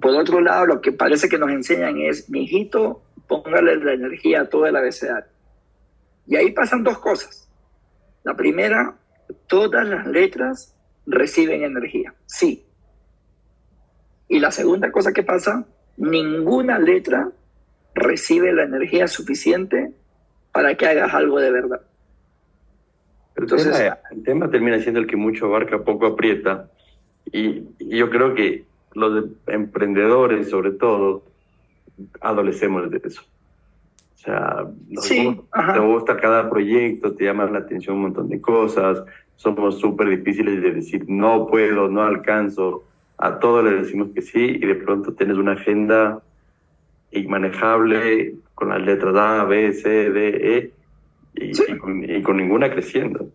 Por otro lado, lo que parece que nos enseñan es, mi hijito, póngale la energía a todo el abecedario. Y ahí pasan dos cosas. La primera, todas las letras reciben energía, sí. Y la segunda cosa que pasa, ninguna letra recibe la energía suficiente para que hagas algo de verdad. Entonces, el tema, termina siendo el que mucho abarca, poco aprieta. Y yo creo que los emprendedores, sobre todo, adolecemos de eso. O sea, nos, Sí, gusta, ajá. te gusta cada proyecto, te llama la atención un montón de cosas, somos súper difíciles de decir no puedo, no alcanzo, a todo le decimos que sí y de pronto tienes una agenda inmanejable con las letras A, B, C, D, E y, Sí. y con, y con ninguna creciendo.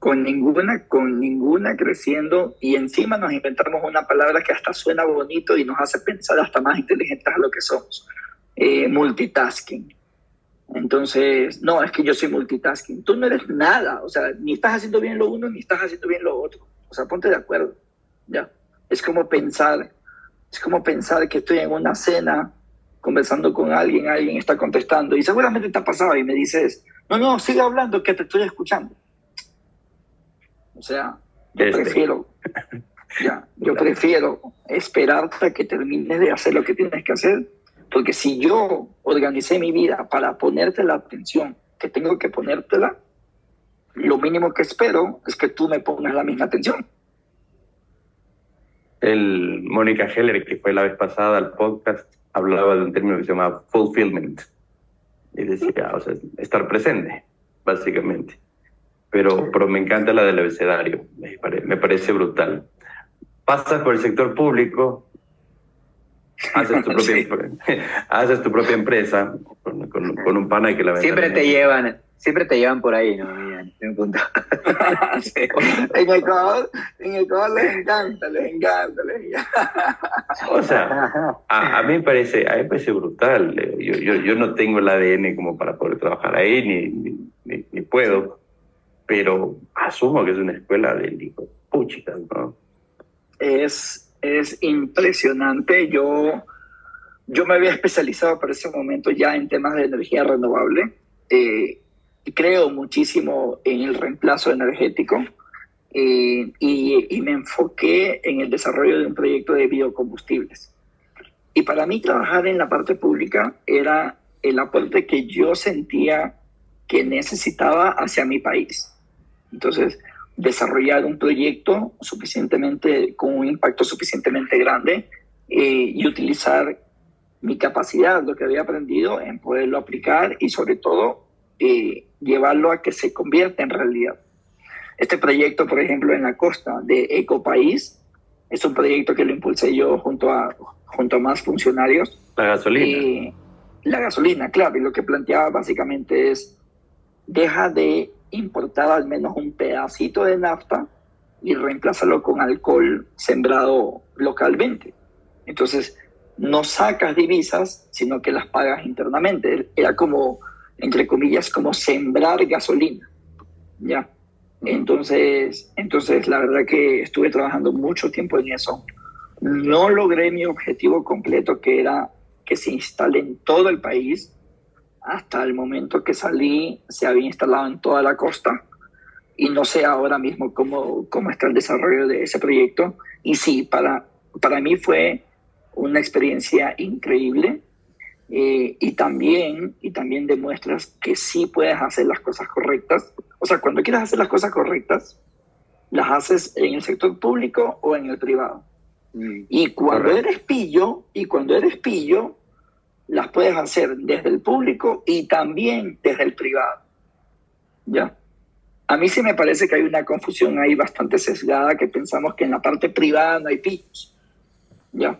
Con ninguna, con ninguna creciendo y encima nos inventamos una palabra que hasta suena bonito y nos hace pensar hasta más inteligentes a lo que somos. Eh, multitasking. Entonces, no, es que yo soy multitasking. Tú no eres nada, o sea, ni estás haciendo bien lo uno ni estás haciendo bien lo otro. O sea, ponte de acuerdo. Ya. Es como pensar, es como pensar que estoy en una cena conversando con alguien, alguien está contestando y seguramente te ha pasado y me dices, no, no, sigue hablando que te estoy escuchando. O sea, yo Este. prefiero, ya, yo prefiero esperar hasta que termines de hacer lo que tienes que hacer, porque si yo organicé mi vida para ponerte la atención que tengo que ponértela, lo mínimo que espero es que tú me pongas la misma atención. El Mónica Heller, que fue la vez pasada al podcast, hablaba de un término que se llama fulfillment. Y decía, o sea, estar presente, básicamente. Pero, pero me encanta la del abecedario, me, pare- me parece brutal. Pasas por el sector público, haces tu propia, Sí. haces tu propia empresa con, con- con un pana que la Siempre te llevan, siempre te llevan por ahí, ¿no? En un punto. Sí. En Ecuador, en Ecuador les encanta, les encanta, les encanta. O sea, a, a mí me parece, a mí me parece brutal. Yo, yo, yo no tengo el ADN como para poder trabajar ahí, ni, ni, ni, ni puedo, pero asumo que es una escuela de hijo ¿no? es, es impresionante. Yo, yo me había especializado para ese momento ya en temas de energía renovable. Eh, creo muchísimo en el reemplazo energético eh, y me enfoqué en el desarrollo de un proyecto de biocombustibles. Y para mí trabajar en la parte pública era el aporte que yo sentía que necesitaba hacia mi país. Entonces, desarrollar un proyecto suficientemente, con un impacto suficientemente grande eh, y utilizar mi capacidad, lo que había aprendido, en poderlo aplicar y sobre todo eh, llevarlo a que se convierta en realidad. Este proyecto, por ejemplo, en la costa de Ecopaís, es un proyecto que lo impulsé yo junto a, junto a más funcionarios. La gasolina. Eh, la gasolina, claro, y lo que planteaba básicamente es, deja de importar al menos un pedacito de nafta y reemplázalo con alcohol sembrado localmente. Entonces, no sacas divisas, sino que las pagas internamente. Era como, entre comillas, como sembrar gasolina. ¿Ya? Entonces, entonces, la verdad que estuve trabajando mucho tiempo en eso. No logré mi objetivo completo, que era que se instale en todo el país. Hasta el momento que salí, se había instalado en toda la costa. Y no sé ahora mismo cómo, cómo está el desarrollo de ese proyecto. Y sí, para, para mí fue una experiencia increíble eh, y, también, y también demuestras que sí puedes hacer las cosas correctas. O sea, cuando quieres hacer las cosas correctas, las haces en el sector público o en el privado. Mm, y cuando eres pillo, y cuando eres pillo, las puedes hacer desde el público y también desde el privado. ¿Ya? A mí sí me parece que hay una confusión ahí bastante sesgada que pensamos que en la parte privada no hay pillos. ¿Ya?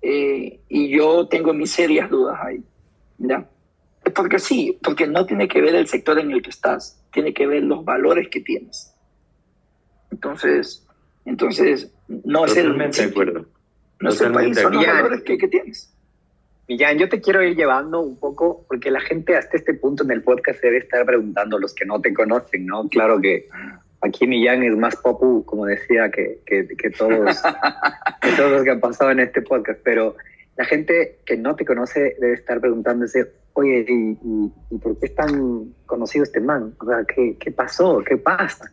Eh, y yo tengo mis serias dudas ahí. ¿ya? Porque sí, porque no tiene que ver el sector en el que estás, tiene que ver los valores que tienes. Entonces, entonces no es el... acuerdo. No es el país, son los valores que, que tienes. Millán, yo te quiero ir llevando un poco, porque la gente hasta este punto en el podcast debe estar preguntando, los que no te conocen, ¿no? Claro que aquí Millán es más popu, como decía, que, que, todos, que todos los que han pasado en este podcast, pero la gente que no te conoce debe estar preguntándose, oye, ¿y, por qué es tan conocido este man? O sea, ¿qué, qué pasó? ¿Qué pasa?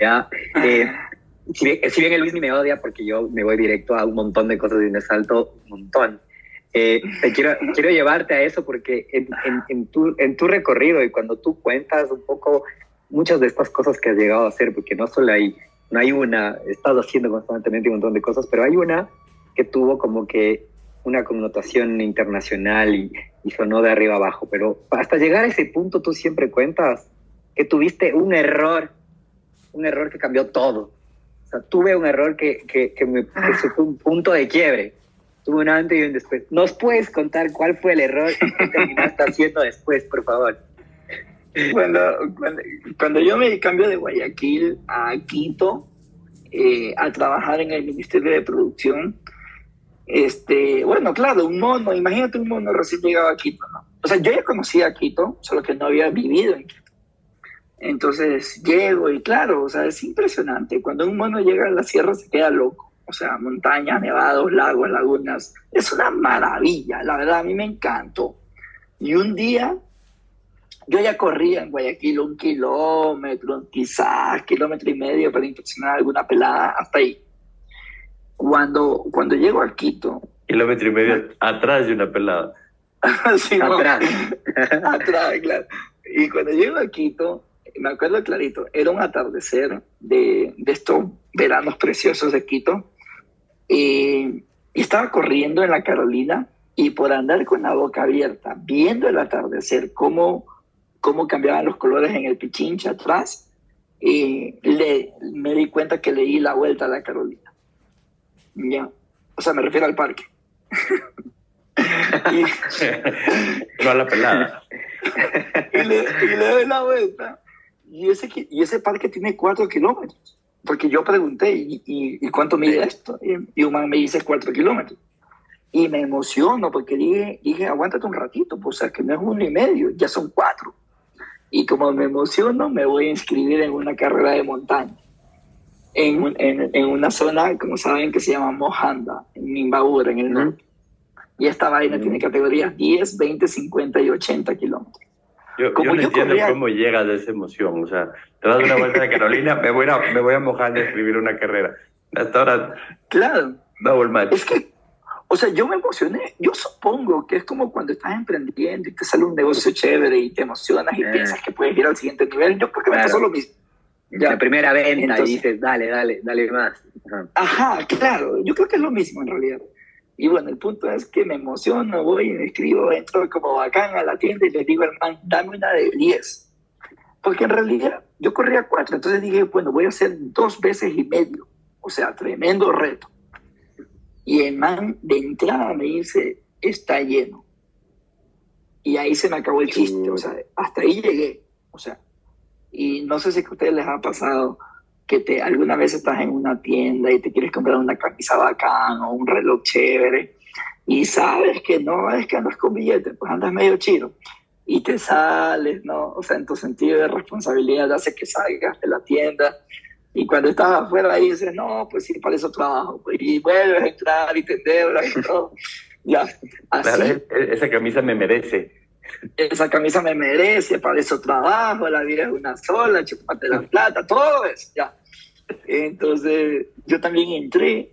Ya, eh, si, bien, si, bien, Luis ni me odia porque yo me voy directo a un montón de cosas y me salto un montón, eh, te quiero, quiero llevarte a eso porque en, en, en, tu, en tu recorrido y cuando tú cuentas un poco muchas de estas cosas que has llegado a hacer, porque no solo hay, no hay una, estado haciendo constantemente un montón de cosas, pero hay una que tuvo como que una connotación internacional y, y sonó de arriba abajo, pero hasta llegar a ese punto tú siempre cuentas que tuviste un error, un error que cambió todo. O sea, tuve un error que, que, que, me, fue un punto de quiebre. Tuve un antes y un después. ¿Nos puedes contar cuál fue el error que terminaste haciendo después, por favor? cuando, cuando, yo me cambio de Guayaquil a Quito eh, a trabajar en el Ministerio de Producción, este, bueno, claro, un mono, imagínate un mono recién llegado a Quito, ¿no? O sea, yo ya conocía a Quito, solo que no había vivido en Quito. Entonces llego y claro, o sea, es impresionante. Cuando un mono llega a la sierra se queda loco. O sea, montañas, nevados, lagos, lagunas. Es una maravilla, la verdad, a mí me encantó. Y un día yo ya corría en Guayaquil un kilómetro, quizás kilómetro y medio para impresionar alguna pelada, hasta ahí. Cuando, cuando llego a Quito... Kilómetro y medio atrás de una pelada. sí, atrás. atrás, claro. Y cuando llego a Quito, me acuerdo clarito, era un atardecer de, de estos veranos preciosos de Quito. Y, y estaba corriendo en la Carolina y por andar con la boca abierta, viendo el atardecer, cómo cómo cambiaban los colores en el pichincha atrás, y le, me di cuenta que le di la vuelta a la Carolina. Ya. O sea, me refiero al parque. y, no a la pelada. y, le, doy la vuelta. Y ese, y ese parque tiene cuatro kilómetros. Porque yo pregunté, ¿y, y, cuánto mide esto? Y, un man me dice cuatro kilómetros. Y me emociono porque dije, dije, aguántate un ratito, pues, o sea, que no es uno y medio, ya son cuatro. Y como me emociono, me voy a inscribir en una carrera de montaña. En, en, en una zona, como saben, que se llama Mojanda, en Imbabura, en el norte. Y esta vaina tiene categorías 10, 20, 50 y 80 kilómetros. Yo, como yo no entiendo cómo llega de esa emoción. O sea, te das una vuelta de Carolina, me voy a, me voy a Mojanda a escribir una carrera. Hasta ahora. Claro. Double match. Es que o sea, yo me emocioné. Yo supongo que es como cuando estás emprendiendo y te sale un negocio chévere y te emocionas y Eh. piensas que puedes ir al siguiente nivel. Yo creo que me Claro. pasó lo mismo. La primera venta Entonces- y dices, dale, dale, dale más. Ajá. Ajá, claro. Yo creo que es lo mismo en realidad. Y bueno, el punto es que me emociono, voy y me escribo, entro como bacán a la tienda y le digo man, dame una de 10. Porque en realidad yo corría cuatro, entonces dije, bueno, voy a hacer dos veces y medio. O sea, tremendo reto. Y el man de entrada me dice, está lleno. Y ahí se me acabó el chiste, o sea, hasta ahí llegué. O sea, y no sé si a ustedes les ha pasado que te alguna vez estás en una tienda y te quieres comprar una camisa bacán o un reloj chévere y sabes que no es que andas con billetes, pues andas medio chido y te sales, ¿no? O sea, en tu sentido de responsabilidad hace que salgas de la tienda y cuando estás afuera ahí dices, no, pues sí, para eso trabajo, pues, y vuelves a entrar y te endeudas y todo. Ya, así, Claro, esa camisa me merece. Esa camisa me merece, para eso trabajo, la vida es una sola, chupate la plata, todo eso, ya. Entonces, yo también entré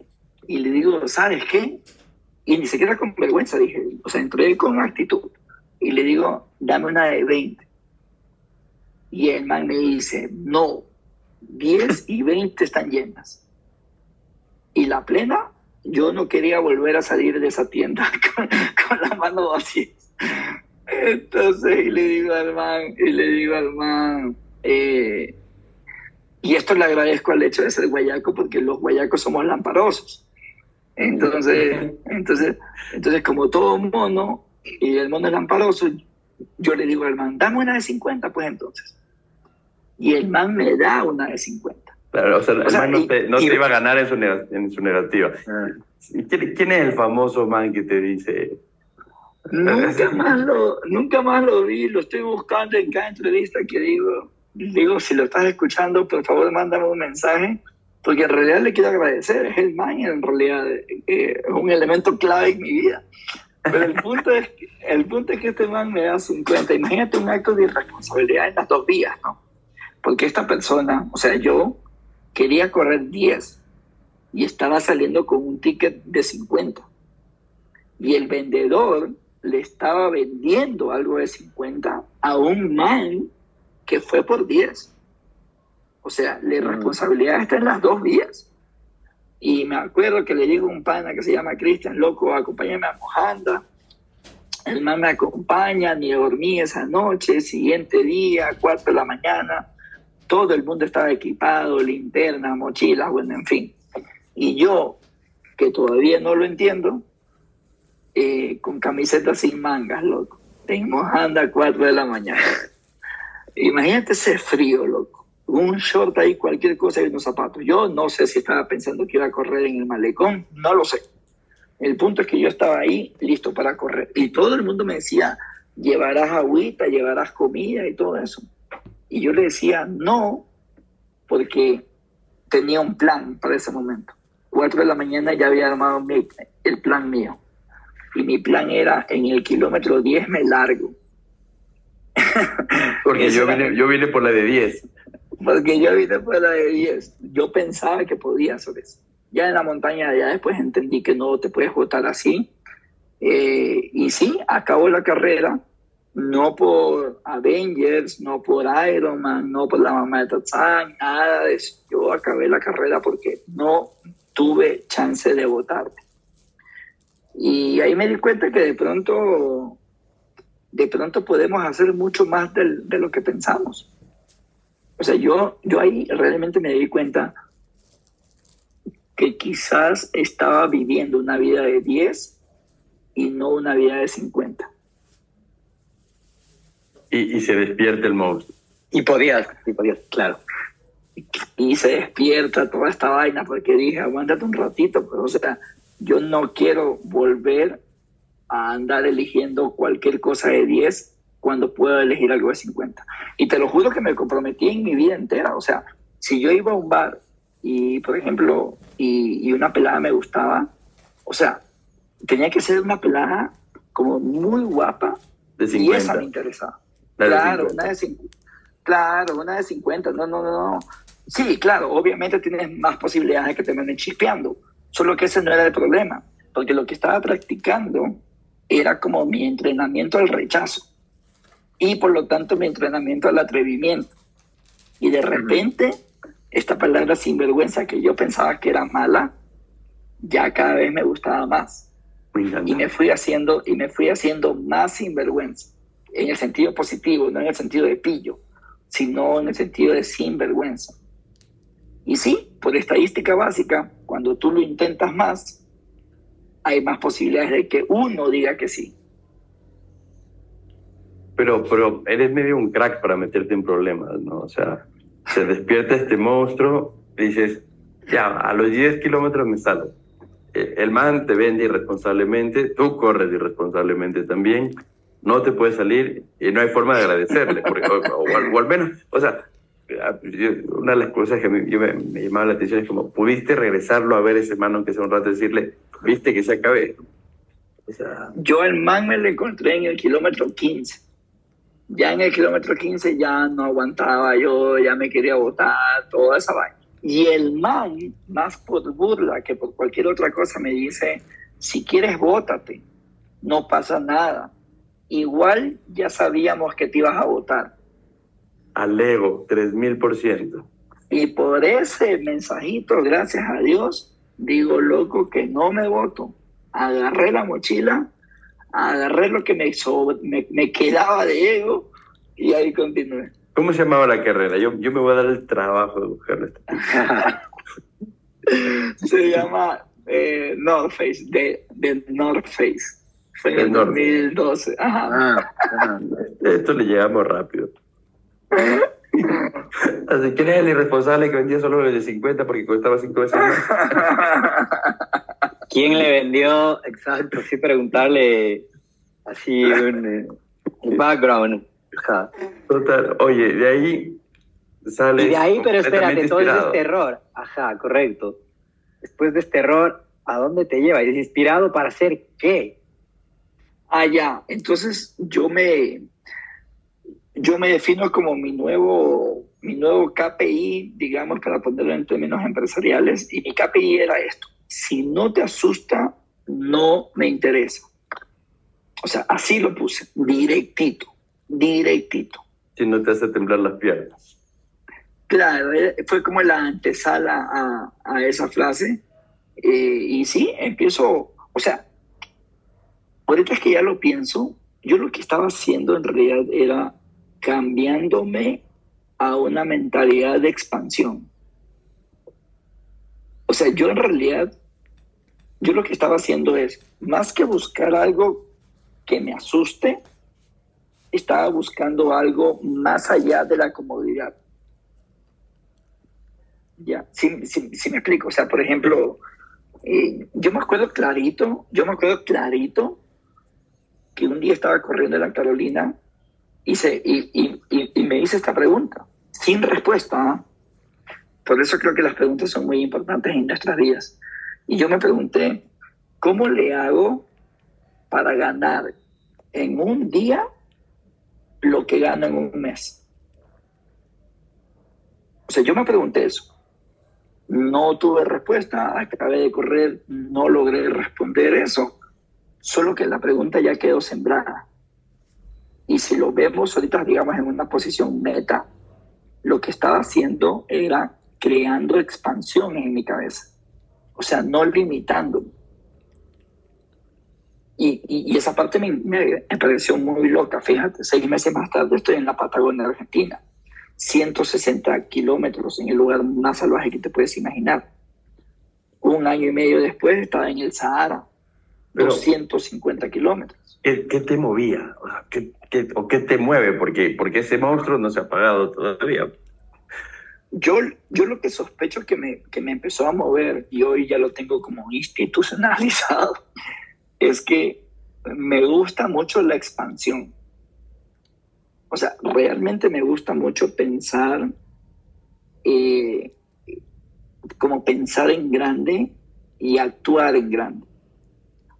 y le digo, ¿sabes qué? Y ni siquiera con vergüenza dije, o sea, entré con actitud y le digo, dame una de 20. Y el man me dice, no, 10 y 20 están llenas. Y la plena, yo no quería volver a salir de esa tienda con, con la mano vacía. Entonces, y le digo al man, y le digo al man, eh, y esto le agradezco al hecho de ser guayaco, porque los guayacos somos lamparosos. Entonces, entonces, entonces como todo mono, y el mono es lamparoso, yo le digo al man, dame una de 50, pues entonces. Y el man me da una de 50. Claro, o sea, el sea, man no, y- te, no y- te iba a ganar en su, en su negativa. Ah. ¿Y ¿Quién, quién es el famoso man que te dice? Nunca más lo, nunca más lo vi, lo estoy buscando en cada entrevista que digo, digo, si lo estás escuchando, por favor mándame un mensaje, porque en realidad le quiero agradecer, es el man en realidad, eh, es un elemento clave en mi vida. Pero el punto, es el punto es que este man me da 50, imagínate un acto de irresponsabilidad en las dos vías, ¿no? Porque esta persona, o sea, yo quería correr 10 y estaba saliendo con un ticket de 50 y el vendedor le estaba vendiendo algo de 50 a un man que fue por 10. O sea, la Mm. responsabilidad está en las dos vías. Y me acuerdo que le digo a un pana que se llama Cristian, loco, acompáñame a Mojanda. El man me acompaña, ni dormí esa noche, siguiente día, cuatro de la mañana, todo el mundo estaba equipado, linterna, mochila, bueno, en fin. Y yo, que todavía no lo entiendo, eh, con camiseta sin mangas, loco. En Mojanda a 4 de la mañana. Imagínate ese frío, loco. Un short ahí, cualquier cosa y unos zapatos. Yo no sé si estaba pensando que iba a correr en el malecón, no lo sé. El punto es que yo estaba ahí listo para correr. Y todo el mundo me decía, llevarás agüita, llevarás comida y todo eso. Y yo le decía, no, porque tenía un plan para ese momento. 4 de la mañana ya había armado mi- el plan mío. Y mi plan era, en el kilómetro 10 me largo. Porque yo vine, yo vine por la de 10. Porque yo vine por la de 10. Yo pensaba que podía hacer eso. Ya en la montaña, ya después entendí que no te puedes votar así. Eh, y sí, acabó la carrera. No por Avengers, no por Iron Man, no por la mamá de Tarzán, nada de eso. Yo acabé la carrera porque no tuve chance de votarte. Y ahí me di cuenta que de pronto, de pronto podemos hacer mucho más del- de lo que pensamos. O sea, yo, yo ahí realmente me di cuenta que quizás estaba viviendo una vida de 10 y no una vida de 50. Y, y se despierta el monstruo. Y podías, y podías, claro. Y se despierta toda esta vaina porque dije, aguántate un ratito, pues, o sea, yo no quiero volver a andar eligiendo cualquier cosa de 10 cuando puedo elegir algo de 50. Y te lo juro que me comprometí en mi vida entera. O sea, si yo iba a un bar y, por ejemplo, y, y una pelada me gustaba, o sea, tenía que ser una pelada como muy guapa De y esa 50. me interesaba. La Claro, 50. una de 50. Claro, una de 50. No, no, no, no. Sí, claro, obviamente tienes más posibilidades de que te manden chispeando. Solo que ese no era el problema. porque lo que estaba practicando era como mi entrenamiento al rechazo y por lo tanto mi entrenamiento al atrevimiento. Y de repente, esta palabra sinvergüenza que yo pensaba que era mala, ya cada vez me gustaba más. Y me fui haciendo, y me fui haciendo más sinvergüenza, en el sentido positivo, no en el sentido de pillo, sino en el sentido de sinvergüenza. Y sí, por estadística básica, cuando tú lo intentas más, hay más posibilidades de que uno diga que sí. Pero, pero eres medio un crack para meterte en problemas, ¿no? O sea, se despierta este monstruo y dices, ya, a los 10 kilómetros me salgo. Eh, el man te vende irresponsablemente, tú corres irresponsablemente también, no te puedes salir y no hay forma de agradecerle, o, al, menos, o sea, una de las cosas que me, me, llamaba la atención es como, ¿pudiste regresarlo a ver ese man aunque sea un rato decirle, viste que se acabe? O sea, Yo al man me lo encontré en el kilómetro 15 ya en el kilómetro 15 ya no aguantaba yo, ya me quería botar, toda esa vaina. Y el man, más por burla que por cualquier otra cosa, me dice, si quieres, bótate, no pasa nada. Igual ya sabíamos que te ibas a votar. Alego, 3000%. Y por ese mensajito, gracias a Dios, digo, loco, que no me voto. Agarré la mochila agarré lo que me, me, quedaba de ego y ahí continué. ¿Cómo se llamaba la carrera? Yo, yo me voy a dar el trabajo de buscarla. se llama eh, North Face, de, de North Face. Fue en el 2012. Ah, Esto le llegamos rápido. Así, ¿quién es el irresponsable que vendía solo los de 50 porque costaba 5 veces más? ¿Quién le vendió? Exacto, sí, preguntarle así un, background. Total, oye, de ahí sale. Y de ahí, pero espérate, todo es terror. Ajá, correcto. Después de este error, ¿a dónde te lleva? ¿Es inspirado para hacer qué? Ah, ya. Entonces yo me, yo me defino como mi nuevo, mi nuevo KPI, digamos, para ponerlo en términos empresariales, y mi KPI era esto. Si no te asusta, no me interesa. O sea, así lo puse, directito, directito. Si no te hace temblar las piernas. Claro, eh, fue como la antesala a, a esa frase. Eh, y sí, empiezo, o sea, ahorita es que ya lo pienso, yo lo que estaba haciendo en realidad era cambiándome a una mentalidad de expansión. O sea, yo en realidad, yo lo que estaba haciendo es, más que buscar algo que me asuste, estaba buscando algo más allá de la comodidad. Ya, si, me explico, o sea, por ejemplo, eh, yo me acuerdo clarito, yo me acuerdo clarito que un día estaba corriendo en la Carolina y, y, me hice esta pregunta, sin respuesta. ¿ah? Por eso creo que las preguntas son muy importantes en nuestras vidas. Y yo me pregunté, ¿cómo le hago para ganar en un día lo que gano en un mes? O sea, yo me pregunté eso. No tuve respuesta, acabé de correr, no logré responder eso, solo que la pregunta ya quedó sembrada. Y si lo vemos ahorita, digamos, en una posición meta, lo que estaba haciendo era creando expansión en mi cabeza. O sea, no limitándome. Y, y, esa parte me, me, pareció muy loca. Fíjate, seis meses más tarde estoy en la Patagonia, Argentina. 160 kilómetros en el lugar más salvaje que te puedes imaginar. Un año y medio después estaba en el Sahara, 250 kilómetros. ¿qué, te movía? ¿Qué, qué, o qué te mueve? Porque, porque ese monstruo no se ha apagado todavía. Yo, yo lo que sospecho que me, que me empezó a mover, y hoy ya lo tengo como institucionalizado, es que me gusta mucho la expansión. O sea, realmente me gusta mucho pensar, eh, como pensar en grande y actuar en grande.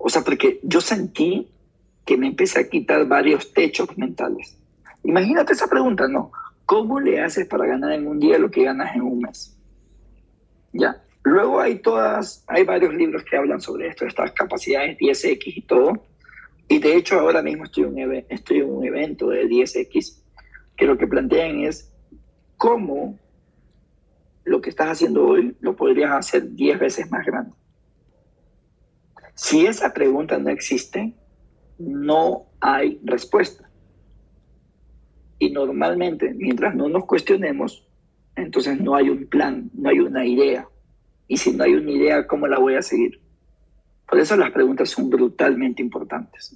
O sea, porque yo sentí que me empecé a quitar varios techos mentales. Imagínate esa pregunta, ¿no? ¿Cómo le haces para ganar en un día lo que ganas en un mes? Ya. luego hay todas, hay varios libros que hablan sobre esto, estas capacidades 10X y todo. Y de hecho ahora mismo estoy en, estoy un evento de 10X que lo que plantean es cómo lo que estás haciendo hoy lo podrías hacer 10 veces más grande. Si esa pregunta no existe, no hay respuesta. Y normalmente, mientras no nos cuestionemos, entonces no hay un plan, no hay una idea. Y si no hay una idea, ¿cómo la voy a seguir? Por eso las preguntas son brutalmente importantes.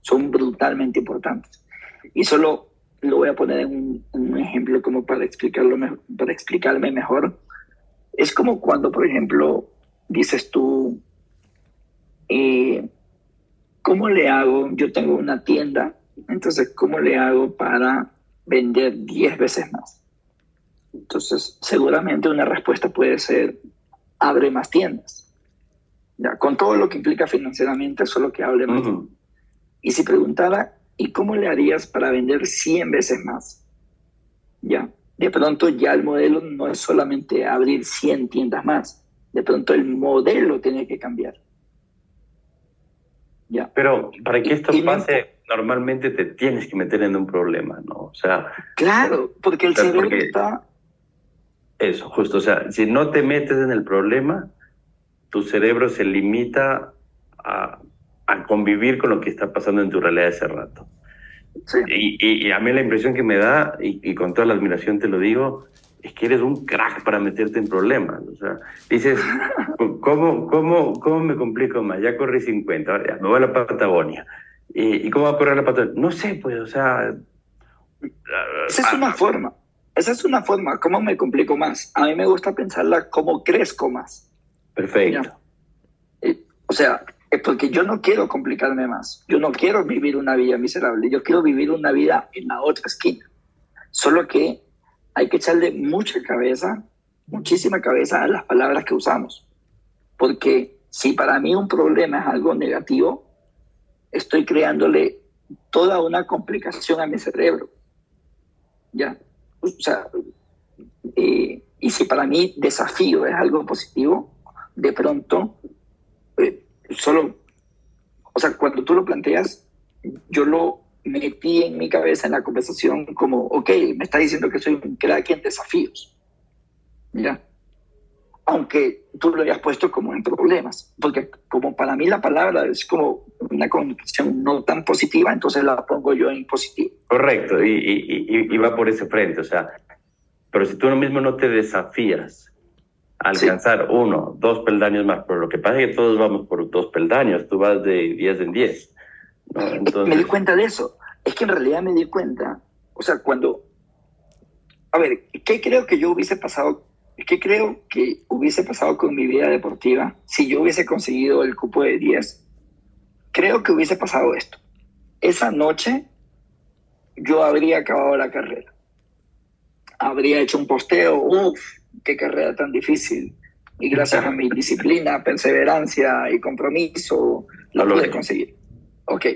Son brutalmente importantes. Y solo lo voy a poner en un, ejemplo como para, explicarlo, para explicarme mejor. Es como cuando, por ejemplo, dices tú, eh, ¿cómo le hago? Yo tengo una tienda entonces, ¿cómo le hago para vender 10 veces más? Entonces, seguramente una respuesta puede ser, abre más tiendas. Ya, con todo lo que implica financieramente, solo que hable más. Y si preguntara, ¿y cómo le harías para vender 100 veces más? Ya, de pronto ya el modelo no es solamente abrir 100 tiendas más, de pronto el modelo tiene que cambiar. Ya. Pero para que esto pase, normalmente te tienes que meter en un problema, ¿no? O sea... Claro, porque el cerebro está... Eso, justo, o sea, si no te metes en el problema, tu cerebro se limita a, a convivir con lo que está pasando en tu realidad ese rato. Sí. Y, y, a mí la impresión que me da, y, con toda la admiración te lo digo, es que eres un crack para meterte en problemas. O sea, dices, ¿cómo, cómo, cómo me complico más? Ya corrí 50, ahora ya me voy a la Patagonia. ¿Y, cómo va a correr la patrulla? No sé, pues, o sea... Esa es una forma. Esa es una forma. ¿Cómo me complico más? A mí me gusta pensarla cómo crezco más. Perfecto. O sea, es porque yo no quiero complicarme más. Yo no quiero vivir una vida miserable. Yo quiero vivir una vida en la otra esquina. Solo que hay que echarle mucha cabeza, muchísima cabeza a las palabras que usamos. Porque si para mí un problema es algo negativo, estoy creándole toda una complicación a mi cerebro. ¿Ya? O sea, eh, y si para mí desafío es algo positivo, de pronto, eh, solo, o sea, cuando tú lo planteas, yo lo metí en mi cabeza en la conversación como, ok, me está diciendo que soy un crack en desafíos. ¿Ya? aunque tú lo hayas puesto como en problemas, porque como para mí la palabra es como una connotación no tan positiva, entonces la pongo yo en positivo. Correcto, y, y, y, va por ese frente, o sea, pero si tú mismo no te desafías a alcanzar uno, dos peldaños más, pero lo que pasa es que todos vamos por dos peldaños, tú vas de 10 en 10. Entonces... Me di cuenta de eso, es que en realidad me di cuenta, o sea, cuando, a ver, ¿qué creo que yo hubiese pasado ¿Qué creo que hubiese pasado con mi vida deportiva si yo hubiese conseguido el cupo de 10? Creo que hubiese pasado esto. Esa noche yo habría acabado la carrera. Habría hecho un posteo, uff, qué carrera tan difícil. Y gracias a mi disciplina, perseverancia y compromiso, lo pude conseguir. Ok.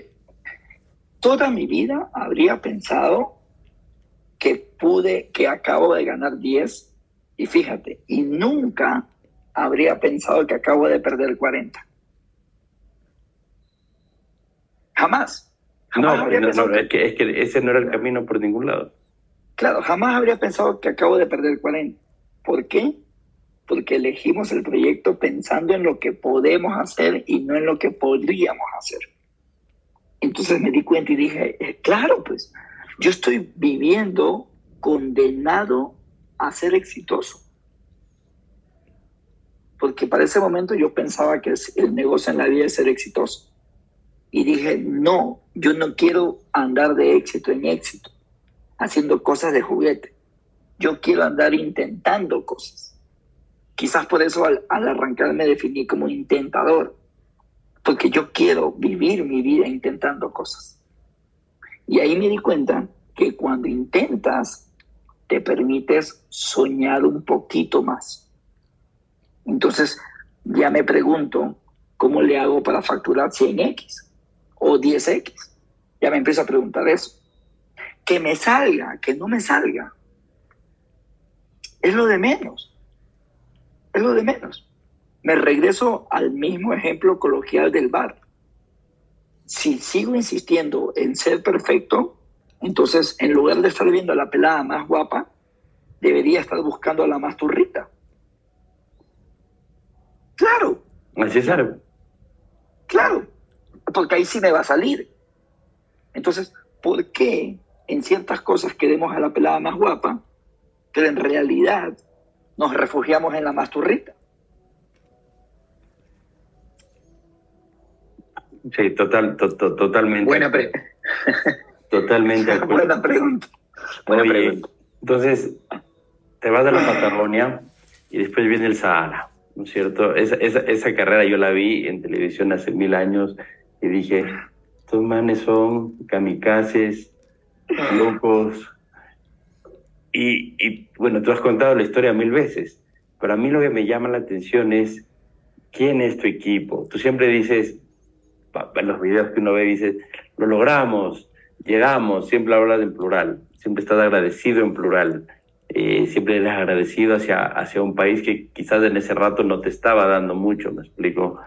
Toda mi vida habría pensado que pude, que acabo de ganar 10 y fíjate, y nunca habría pensado que acabo de perder 40. Jamás. no, no, es, que, es que ese no era el camino por ningún lado. Claro, jamás habría pensado que acabo de perder 40. ¿Por qué? Porque elegimos el proyecto pensando en lo que podemos hacer y no en lo que podríamos hacer. Entonces me di cuenta y dije, eh, claro, pues yo estoy viviendo condenado a ser exitoso. Porque para ese momento yo pensaba que el negocio en la vida es ser exitoso. Y dije, no, yo no quiero andar de éxito en éxito, haciendo cosas de juguete. Yo quiero andar intentando cosas. Quizás por eso al, al arrancar me definí como intentador, porque yo quiero vivir mi vida intentando cosas. Y ahí me di cuenta que cuando intentas te permites soñar un poquito más. Entonces, ya me pregunto, ¿cómo le hago para facturar 100X o 10X? Ya me empiezo a preguntar eso. Que me salga, que no me salga. Es lo de menos. es lo de menos. Me regreso al mismo ejemplo coloquial del bar. Si sigo insistiendo en ser perfecto, entonces en lugar de estar viendo a la pelada más guapa, debería estar buscando a la más turrita. Claro. Necesario. Claro, porque ahí sí me va a salir. Entonces, ¿por qué en ciertas cosas queremos a la pelada más guapa, pero en realidad nos refugiamos en la más turrita? Sí, total, totalmente. Buena pregunta. Totalmente Buena pregunta. Buena pregunta. Entonces, te vas a la Patagonia y después viene el Sahara, ¿no es cierto? Esa, esa, esa carrera yo la vi en televisión hace mil años y dije, estos manes son kamikazes, locos. Y, y bueno, tú has contado la historia mil veces, pero a mí lo que me llama la atención es quién es tu equipo. Tú siempre dices, los videos que uno ve, dices, lo logramos, llegamos, siempre hablas en plural, siempre estás agradecido en plural. Eh, siempre eres agradecido hacia, hacia un país que quizás en ese rato no te estaba dando mucho, me explico.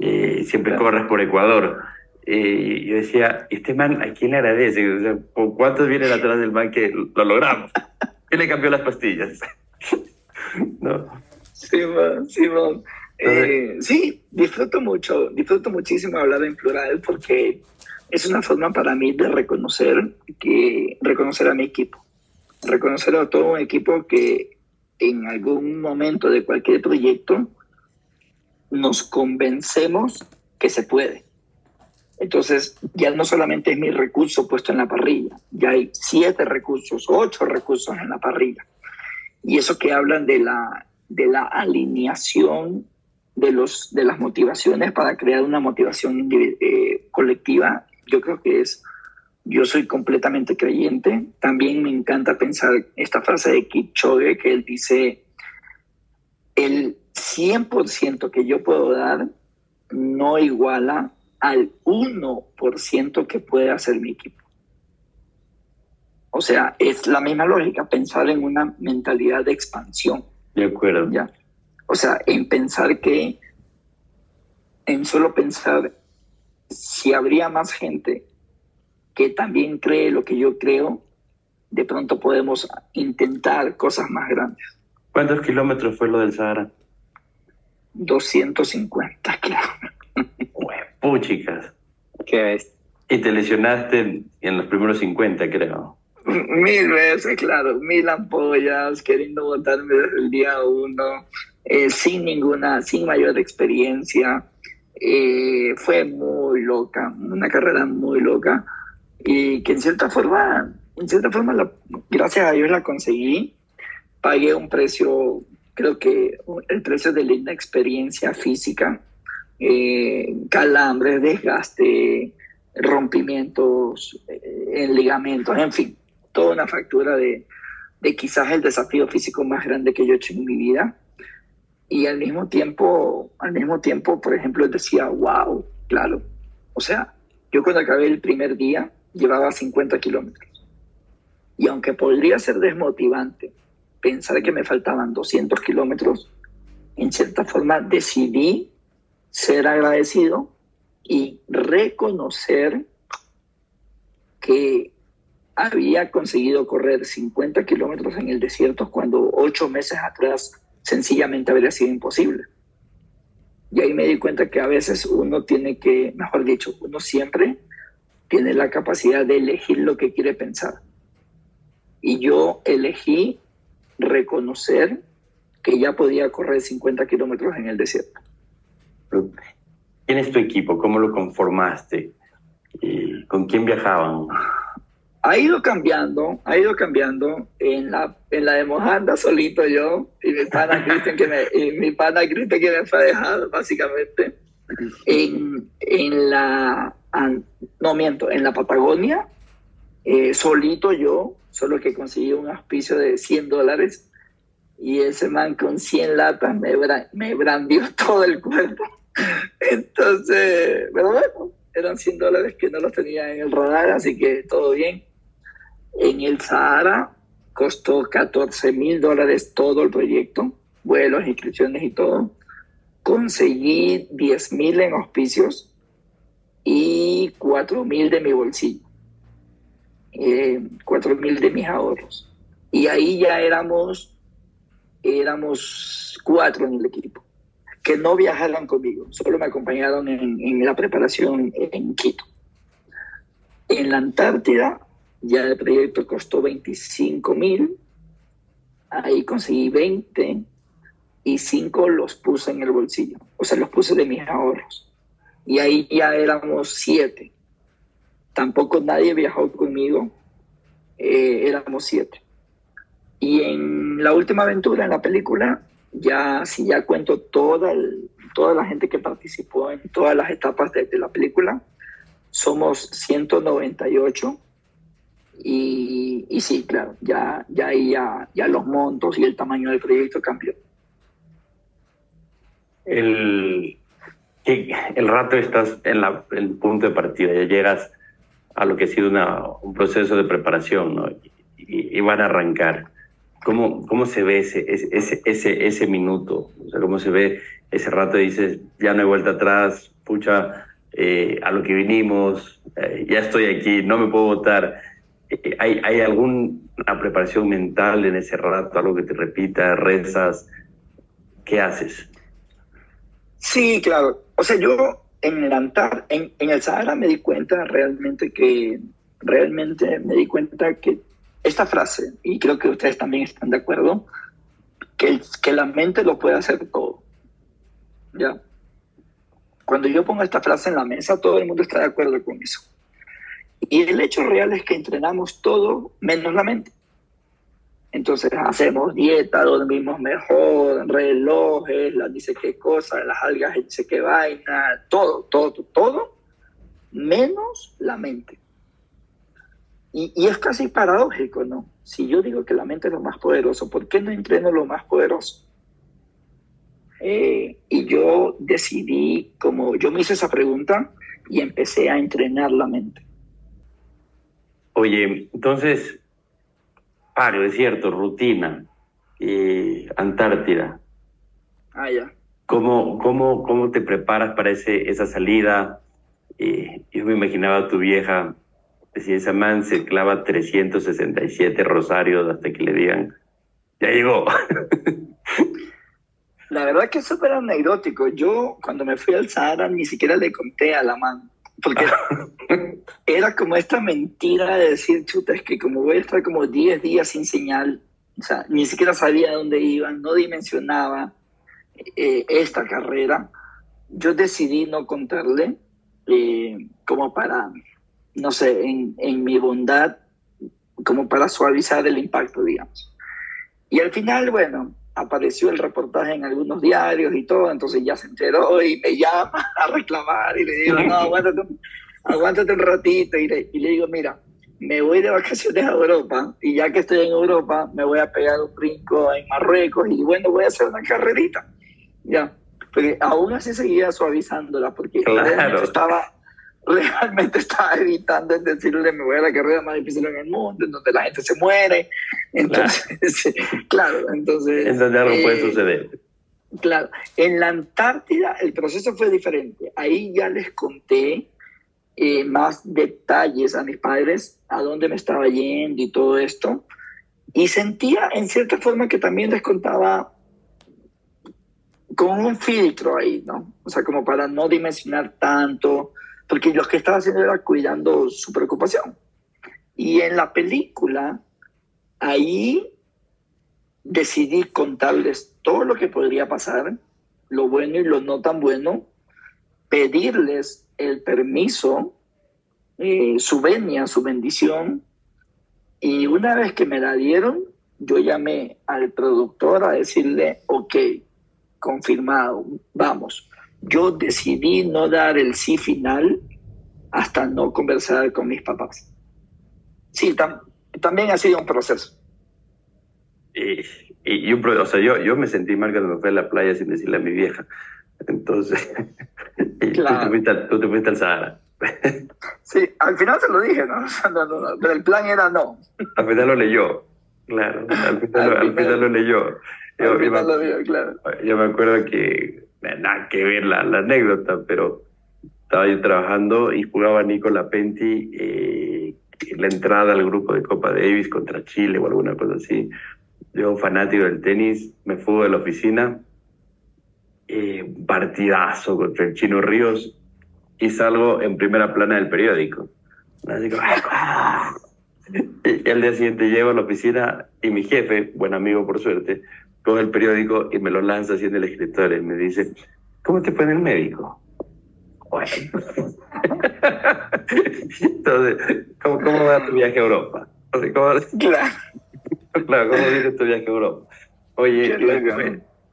Eh, siempre corres por Ecuador. Eh, yo decía, ¿este man a quién le agradece? O ¿Cuántos vienen atrás del man que lo logramos? ¿Quién le cambió las pastillas? ¿No? Sí, man, sí, man. Eh, sí, disfruto mucho, disfruto muchísimo hablar en plural porque es una forma para mí de reconocer que reconocer a mi equipo, reconocer a todo un equipo que en algún momento de cualquier proyecto nos convencemos que se puede. Entonces, ya no solamente es mi recurso puesto en la parrilla, ya hay siete recursos, ocho recursos en la parrilla. Y eso que hablan de la, de la alineación de, los, de las motivaciones para crear una motivación eh, colectiva, yo creo que es, yo soy completamente creyente. También me encanta pensar esta frase de Kipchoge que él dice, el 100% que yo puedo dar no iguala al 1% que puede hacer mi equipo. O sea, es la misma lógica pensar en una mentalidad de expansión. De acuerdo. ¿ya? O sea, en pensar que, en solo pensar si habría más gente que también cree lo que yo creo, de pronto podemos intentar cosas más grandes. ¿Cuántos kilómetros fue lo del Sahara? 250 kilómetros. Puchicas. ¿Qué ves? Y te lesionaste en los primeros 50, creo. Mil veces, claro, mil ampollas, queriendo botarme desde el día uno, eh, sin ninguna, sin mayor experiencia. Eh, fue muy loca, una carrera muy loca y que en cierta forma, en cierta forma, gracias a Dios la conseguí. Pagué un precio, creo que el precio de la inexperiencia física, eh, calambres, desgaste, rompimientos en ligamentos, en fin, toda una factura de, de quizás el desafío físico más grande que yo he hecho en mi vida. Y al mismo tiempo, al mismo tiempo, por ejemplo, decía, wow, claro. O sea, yo cuando acabé el primer día llevaba 50 kilómetros. Y aunque podría ser desmotivante pensar que me faltaban 200 kilómetros, en cierta forma decidí ser agradecido y reconocer que había conseguido correr 50 kilómetros en el desierto cuando ocho meses atrás sencillamente habría sido imposible. Y ahí me di cuenta que a veces uno tiene que, mejor dicho, uno siempre tiene la capacidad de elegir lo que quiere pensar. Y yo elegí reconocer que ya podía correr 50 kilómetros en el desierto. ¿Quién es tu equipo? ¿Cómo lo conformaste? ¿Con quién viajaban? Ha ido cambiando, ha ido cambiando. En la, en la de Mojanda solito yo y mi pana Cristian que me, y mi pana que me fue a dejar, básicamente. En, en la, no miento, en la Patagonia, eh, solito yo, solo que conseguí un auspicio de 100 dólares y ese man con 100 latas me, me brandió todo el cuerpo. Entonces, pero bueno, eran 100 dólares que no los tenía en el radar, así que todo bien. En el Sahara costó 14 mil dólares todo el proyecto. vuelos, inscripciones y todo. Conseguí 10 mil en auspicios y 4 mil de mi bolsillo. Eh, 4 mil de mis ahorros. Y ahí ya éramos, éramos cuatro en el equipo, que no viajaron conmigo, solo me acompañaron en, en la preparación en Quito. En la Antártida ya el proyecto costó 25 mil, ahí conseguí 20 y 5 los puse en el bolsillo, o sea, los puse de mis ahorros. Y ahí ya éramos 7. Tampoco nadie viajó conmigo, eh, éramos 7. Y en la última aventura, en la película, ya sí ya cuento toda, toda la gente que participó en todas las etapas de la película. Somos 198. Y, y, sí, claro, ya, ya, ya, ya los montos y el tamaño del proyecto cambió. El, el rato estás en, la, en el punto de partida, ya llegas a lo que ha sido una, un proceso de preparación, ¿no? Y, y, van a arrancar. ¿Cómo, cómo se ve ese, ese, ese, ese minuto? O sea, ¿cómo se ve ese rato dices, ya no hay vuelta atrás, pucha, eh, a lo que vinimos, eh, ya estoy aquí, no me puedo votar? Eh, ¿Hay, ¿Hay alguna preparación mental en ese rato, algo que te repita, rezas? ¿Qué haces? Sí, claro. O sea, yo en el Antar, en, en el Sahara me di cuenta realmente que, realmente me di cuenta que esta frase, y creo que ustedes también están de acuerdo, que, que la mente lo puede hacer todo. ¿Ya? Cuando yo pongo esta frase en la mesa, todo el mundo está de acuerdo con eso. Y el hecho real es que entrenamos todo menos la mente. Entonces hacemos dieta, dormimos mejor, relojes, las dice qué cosa, las algas dice qué vaina, todo, todo, todo, menos la mente. Y, y, es casi paradójico, ¿no? Si yo digo que la mente es lo más poderoso, ¿por qué no entreno lo más poderoso? Eh, y yo decidí, como yo me hice esa pregunta y empecé a entrenar la mente. Oye, entonces, paro, desierto, rutina, eh, Antártida. Ah, ya. ¿Cómo, cómo, cómo te preparas para ese, esa salida? Eh, yo me imaginaba a tu vieja si esa man se clava 367 rosarios hasta que le digan, ya llegó. La verdad que es súper anecdótico. Yo cuando me fui al Sahara ni siquiera le conté a la man, porque era como esta mentira de decir, chuta, es que como voy a estar como 10 días sin señal, o sea, ni siquiera sabía dónde iban, no dimensionaba eh, esta carrera, yo decidí no contarle eh, como para no sé, en, en mi bondad, como para suavizar el impacto, digamos. Y al final, bueno, apareció el reportaje en algunos diarios y todo, entonces ya se enteró y me llama a reclamar y le digo, no, aguántate, aguántate un ratito y le, y le, digo, mira, me voy de vacaciones a Europa y ya que estoy en Europa me voy a pegar un brinco en Marruecos y bueno, voy a hacer una carrerita. Ya, porque aún así seguía suavizándola porque claro. estaba realmente estaba evitando decirle me voy a la carrera más difícil en el mundo, en donde la gente se muere. Entonces, claro, claro entonces... En donde algo eh, puede suceder. Claro, en la Antártida el proceso fue diferente. Ahí ya les conté eh, más detalles a mis padres, a dónde me estaba yendo y todo esto. Y sentía en cierta forma que también les contaba con un filtro ahí, ¿no? O sea, como para no dimensionar tanto, porque lo que estaba haciendo era cuidando su preocupación. Y en la película, ahí decidí contarles todo lo que podría pasar, lo bueno y lo no tan bueno, pedirles el permiso, eh, su venia, su bendición, y una vez que me la dieron, yo llamé al productor a decirle, ok, confirmado, vamos yo decidí no dar el sí final hasta no conversar con mis papás. Sí, tam también ha sido un proceso. Y, y, y un, o sea, yo, yo me sentí mal cuando me fui a la playa sin decirle a mi vieja. Entonces, claro. tú, te fuiste, tú, te fuiste, al Sahara. Sí, al final se lo dije, ¿no? No, no, pero el plan era no. Al final lo leyó, claro. Al final, al, al final lo leyó. yo, me acuerdo que, nada que ver la, la, anécdota, pero estaba yo trabajando y jugaba Nicola Penti eh, la entrada al grupo de Copa Davis contra Chile o alguna cosa así. Yo, fanático del tenis, me fui de la oficina, eh, partidazo contra el Chino Ríos y salgo en primera plana del periódico. Así y al día siguiente llego a la oficina y mi jefe, buen amigo por suerte, coge el periódico y me lo lanza así en el escritorio y me dice, ¿cómo te fue en el médico? Bueno. Entonces, ¿cómo, ¿cómo, va tu viaje a Europa? ¿cómo, claro. claro, ¿cómo dice tu viaje a Europa? Oye,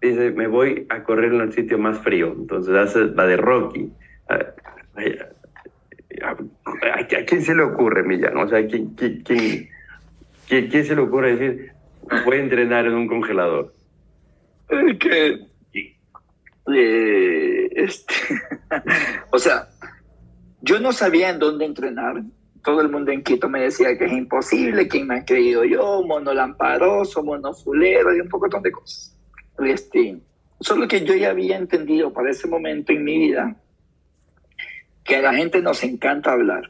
dice, me voy a correr en el sitio más frío. Entonces hace la de Rocky. ¿A, quién se le ocurre, Millán? O sea, ¿quién, quién, quién, se le ocurre decir, voy a entrenar en un congelador? Que... Eh, este, o sea, yo no sabía en dónde entrenar. Todo el mundo en Quito me decía que es imposible, quién me ha creído yo, mono lamparoso, mono fulero y un poco de cosas. Este, solo que yo ya había entendido para ese momento en mi vida que a la gente nos encanta hablar,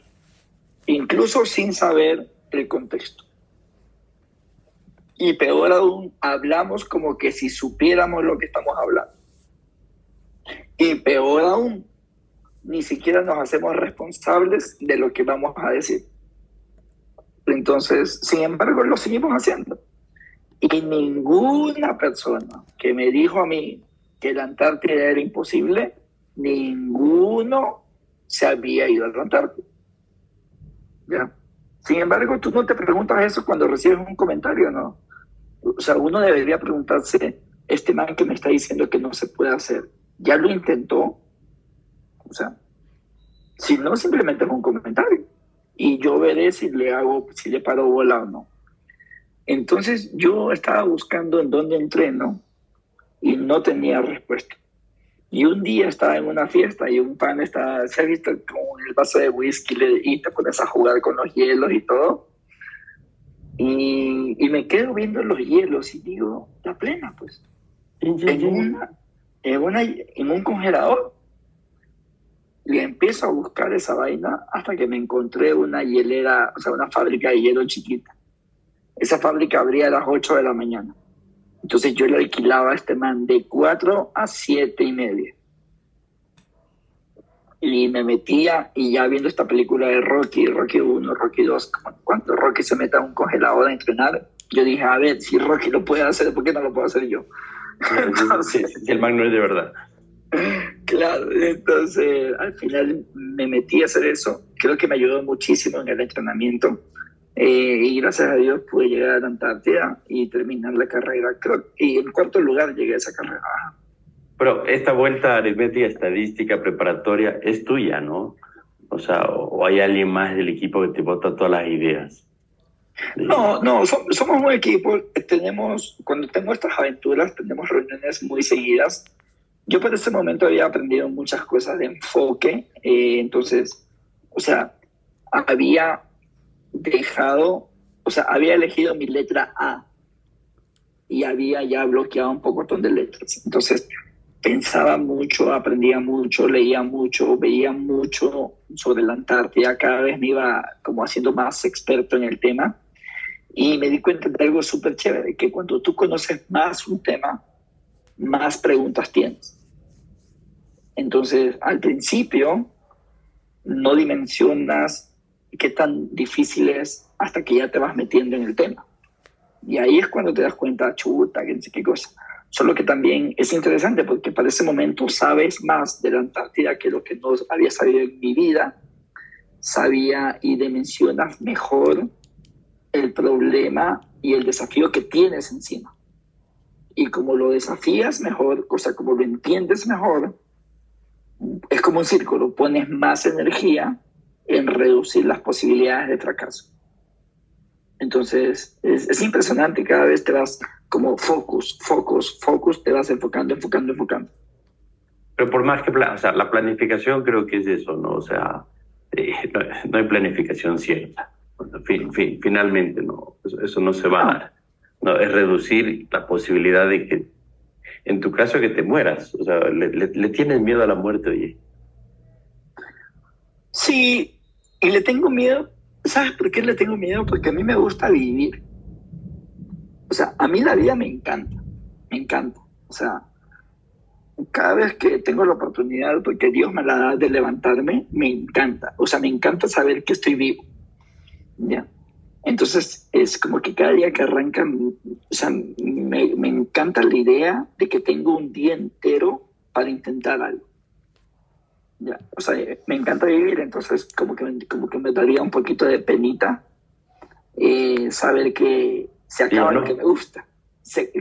incluso sin saber el contexto. Y peor aún, hablamos como que si supiéramos lo que estamos hablando. Y peor aún, ni siquiera nos hacemos responsables de lo que vamos a decir. Entonces, sin embargo, lo seguimos haciendo. Y ninguna persona que me dijo a mí que la Antártida era imposible, ninguno se había ido al Antártida. ¿Ya? Sin embargo, tú no te preguntas eso cuando recibes un comentario, ¿no? O sea, uno debería preguntarse, este man que me está diciendo que no se puede hacer, ¿ya lo intentó? O sea, si no, simplemente un comentario. Y yo veré si le hago, si le paro bola o no. Entonces yo estaba buscando en dónde entreno y no tenía respuesta. Y un día estaba en una fiesta y un pan estaba, se ha visto con el vaso de whisky y te pones a jugar con los hielos y todo. Y, y me quedo viendo los hielos y digo, la plena, pues. En, una, en, una, en un congelador. Y empiezo a buscar esa vaina hasta que me encontré una hielera, o sea, una fábrica de hielo chiquita. Esa fábrica abría a las 8 de la mañana. Entonces yo le alquilaba a este man de 4 a 7 y media. Y me metía, y ya viendo esta película de Rocky, Rocky 1, Rocky 2, cuando Rocky se mete a un congelador a entrenar, yo dije, a ver, si Rocky lo puede hacer, ¿por qué no lo puedo hacer yo? si el man no es de verdad. Claro, entonces al final me metí a hacer eso. Creo que me ayudó muchísimo en el entrenamiento eh, y gracias a Dios pude llegar a la Antártida y terminar la carrera. Creo, y en cuarto lugar llegué a esa carrera. Pero esta vuelta aritmética, estadística, preparatoria, es tuya, ¿no? O sea, o hay alguien más del equipo que te bota todas las ideas. No, no, somos un equipo. Tenemos, cuando tengo estas aventuras, tenemos reuniones muy seguidas. Yo por ese momento había aprendido muchas cosas de enfoque. Eh, entonces, o sea, había dejado, o sea, había elegido mi letra A y había ya bloqueado un poco de letras. Entonces, pensaba mucho, aprendía mucho, leía mucho, veía mucho sobre la Antártida, cada vez me iba como haciendo más experto en el tema y me di cuenta de algo súper chévere, que cuando tú conoces más un tema, más preguntas tienes. Entonces, al principio, no dimensionas qué tan difícil es hasta que ya te vas metiendo en el tema. Y ahí es cuando te das cuenta, chuta, qué, cosa. Solo que también es interesante porque para ese momento sabes más de la Antártida que lo que no había sabido en mi vida. Sabía y dimensionas mejor el problema y el desafío que tienes encima. Y como lo desafías mejor, o sea, como lo entiendes mejor, es como un círculo, pones más energía en reducir las posibilidades de fracaso. Entonces, es, impresionante, cada vez te vas como focus, focus, focus, te vas enfocando, enfocando, enfocando. Pero por más que, o sea, la planificación creo que es eso, ¿no? O sea, eh, no, hay planificación cierta. fin, fin, finalmente, no, eso, no se va a dar. No, es reducir la posibilidad de que, en tu caso, que te mueras. O sea, le, le tienes miedo a la muerte, oye. Sí, y le tengo miedo. ¿Sabes por qué le tengo miedo? Porque a mí me gusta vivir. O sea, a mí la vida me encanta, me encanta. O sea, cada vez que tengo la oportunidad, porque Dios me la da de levantarme, me encanta. O sea, me encanta saber que estoy vivo. ¿Ya? Entonces, es como que cada día que arranca, o sea, me, me encanta la idea de que tengo un día entero para intentar algo. Ya, o sea, me encanta vivir, entonces como que, como que me daría un poquito de penita eh, saber que se acaba lo que me gusta. Se,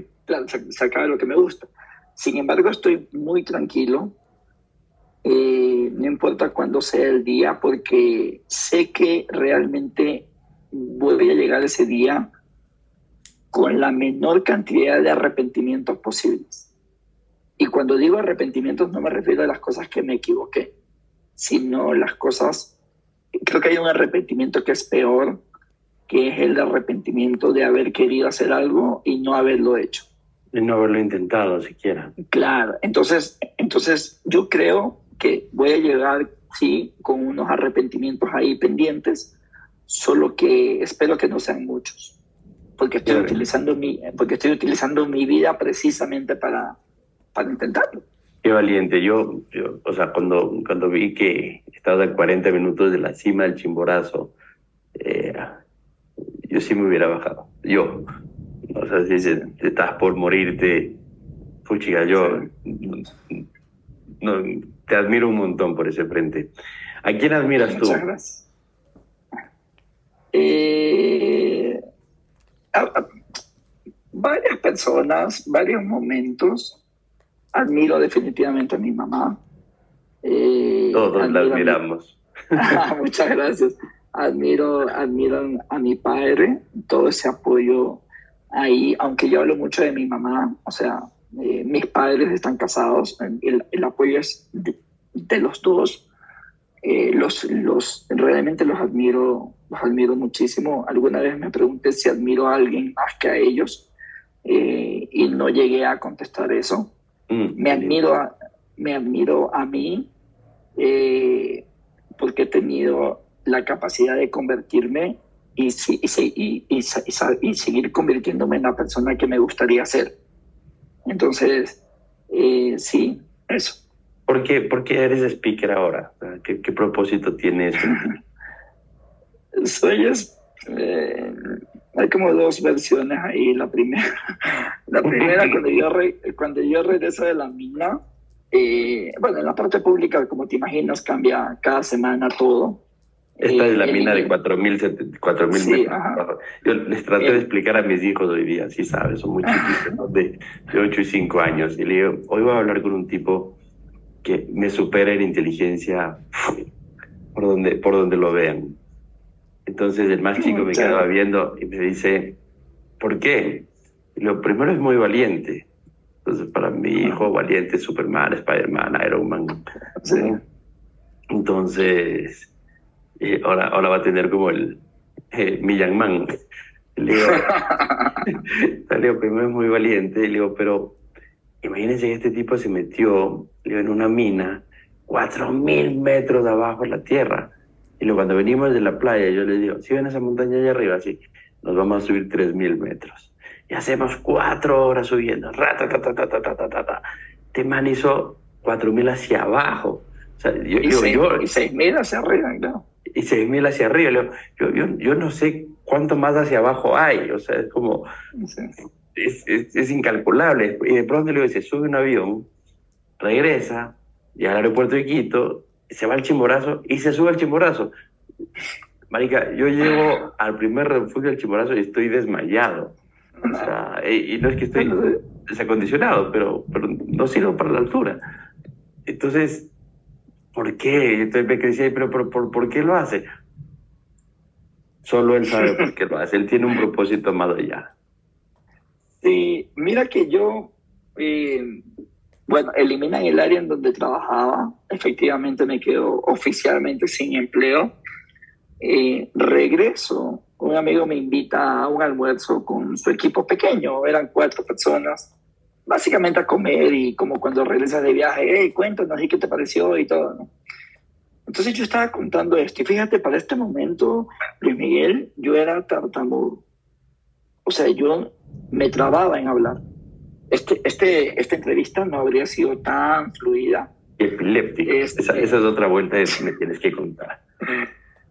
se, acaba lo que me gusta. Sin embargo, estoy muy tranquilo. Eh, no importa cuándo sea el día, porque sé que realmente voy a llegar ese día con la menor cantidad de arrepentimientos posibles. Y cuando digo arrepentimientos no me refiero a las cosas que me equivoqué, sino las cosas, creo que hay un arrepentimiento que es peor, que es el arrepentimiento de haber querido hacer algo y no haberlo hecho. De no haberlo intentado siquiera. Claro, entonces, entonces yo creo que voy a llegar, sí, con unos arrepentimientos ahí pendientes, solo que espero que no sean muchos, porque estoy, utilizando mi, porque estoy utilizando mi vida precisamente para, para intentarlo. Qué valiente. Yo, o sea, cuando, cuando vi que estaba a 40 minutos de la cima del Chimborazo, eh, yo sí me hubiera bajado. Yo, o sea, si estás por morirte, fuchiga, yo no, te admiro un montón por ese frente. ¿A quién admiras tú? Muchas gracias. Eh, varias personas, varios momentos. Admiro definitivamente a mi mamá. Eh, Todos la admiramos. Muchas gracias. Admiro, admiro a mi padre, todo ese apoyo ahí, aunque yo hablo mucho de mi mamá, o sea, eh, mis padres están casados, el, el apoyo es de, de los dos. Eh, los, los, realmente los admiro, los admiro muchísimo. Alguna vez me pregunté si admiro a alguien más que a ellos eh, y no llegué a contestar eso. Mm, me, admiro a, me admiro a mí eh, porque he tenido la capacidad de convertirme y, y, y, y, seguir convirtiéndome en la persona que me gustaría ser. Entonces, sí, eso. ¿Por qué, ¿Por qué eres speaker ahora? ¿Qué, qué propósito tienes? Soy eh, hay como dos versiones ahí. La primera, la primera cuando yo, cuando yo regreso de la mina, eh, bueno, en la parte pública, como te imaginas, cambia cada semana todo. Esta es la eh, mina de 4.000 sí, metros. Yo les traté de explicar a mis hijos hoy día, sí sabes, son muy chiquitos, de, de 8 y 5 años. Y le digo, hoy voy a hablar con un tipo que me supera en inteligencia por donde, por donde lo vean. Entonces el más chico me quedaba viendo y me dice, ¿por qué? lo primero es muy valiente. Entonces para mi hijo, valiente, Superman, Spider-Man, Iron Man. Entonces, eh, ahora, ahora va a tener como el eh, Millan Man. Le digo, le digo, primero es muy valiente. Le digo, pero Imagínense que este tipo se metió en una mina, cuatro mil metros de abajo en la tierra. Y luego cuando venimos de la playa, yo le digo, si ven esa montaña allá arriba, sí, nos vamos a subir tres mil metros. Y hacemos cuatro horas subiendo. Este man hizo cuatro mil hacia abajo. O sea, yo, y, yo, y seis mil hacia arriba, claro. Y seis mil hacia arriba. Yo, yo, yo, no sé cuánto más hacia abajo hay. O sea, es como es, incalculable. Y de pronto le se sube un avión, regresa, y al aeropuerto de Quito, se va al Chimborazo y se sube al Chimborazo. Marica, yo llego al primer refugio del Chimborazo y estoy desmayado. O sea, y, no es que estoy desacondicionado, pero, pero no sirvo para la altura. Entonces, ¿por qué? Entonces me decía, pero por, por, ¿por qué lo hace? Solo él sabe por qué lo hace. Él tiene un propósito más allá. Sí, mira que yo, eh, bueno, eliminan el área en donde trabajaba, efectivamente me quedo oficialmente sin empleo, Eh, regreso, un amigo me invita a un almuerzo con su equipo pequeño, eran cuatro personas, básicamente a comer y como cuando regresas de viaje, hey, cuéntanos, ¿y qué te pareció? Y todo, ¿no? Entonces yo estaba contando esto y fíjate, para este momento, Luis Miguel, yo era tartamudo. O sea, yo me trababa en hablar. Este, este, esta entrevista no habría sido tan fluida. Epiléptica. Este, esa, esa, es otra vuelta de que me tienes que contar.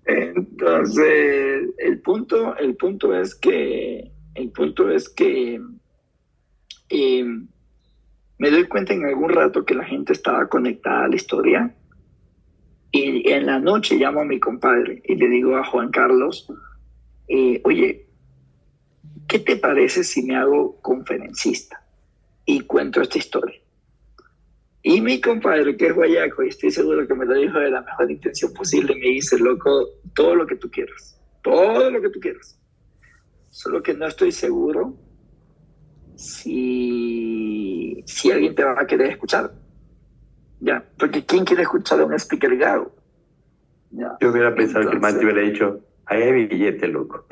Entonces, el punto, el punto es que, el punto es que eh, me doy cuenta en algún rato que la gente estaba conectada a la historia y en la noche llamo a mi compadre y le digo a Juan Carlos, eh, oye, ¿qué te parece si me hago conferencista y cuento esta historia? Y mi compadre, que es guayaco, y estoy seguro que me lo dijo de la mejor intención posible, me dice, loco, todo lo que tú quieras, todo lo que tú quieras. Solo que no estoy seguro si, si alguien te va a querer escuchar. Ya, porque ¿quién quiere escuchar a un speaker gago? Yo hubiera pensado que el man te hubiera dicho, ahí hay billete, loco.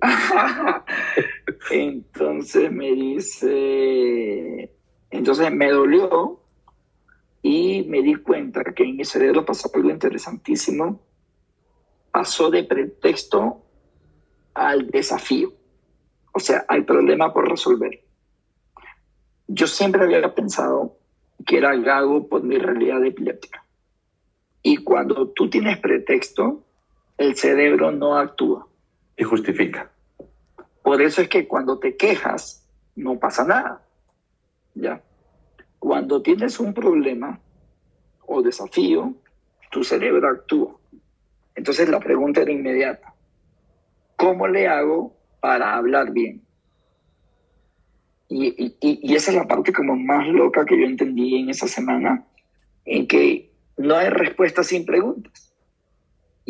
entonces me dice, entonces me dolió y me di cuenta que en mi cerebro pasó algo interesantísimo. Pasó de pretexto al desafío, o sea, al problema por resolver. Yo siempre había pensado que era gago por mi realidad epiléptica. Y cuando tú tienes pretexto, el cerebro no actúa. Y justifica. Por eso es que cuando te quejas, no pasa nada. ¿Ya? Cuando tienes un problema o desafío, tu cerebro actúa. Entonces la pregunta era inmediata. ¿Cómo le hago para hablar bien? Y, y, esa es la parte como más loca que yo entendí en esa semana, en que no hay respuestas sin preguntas.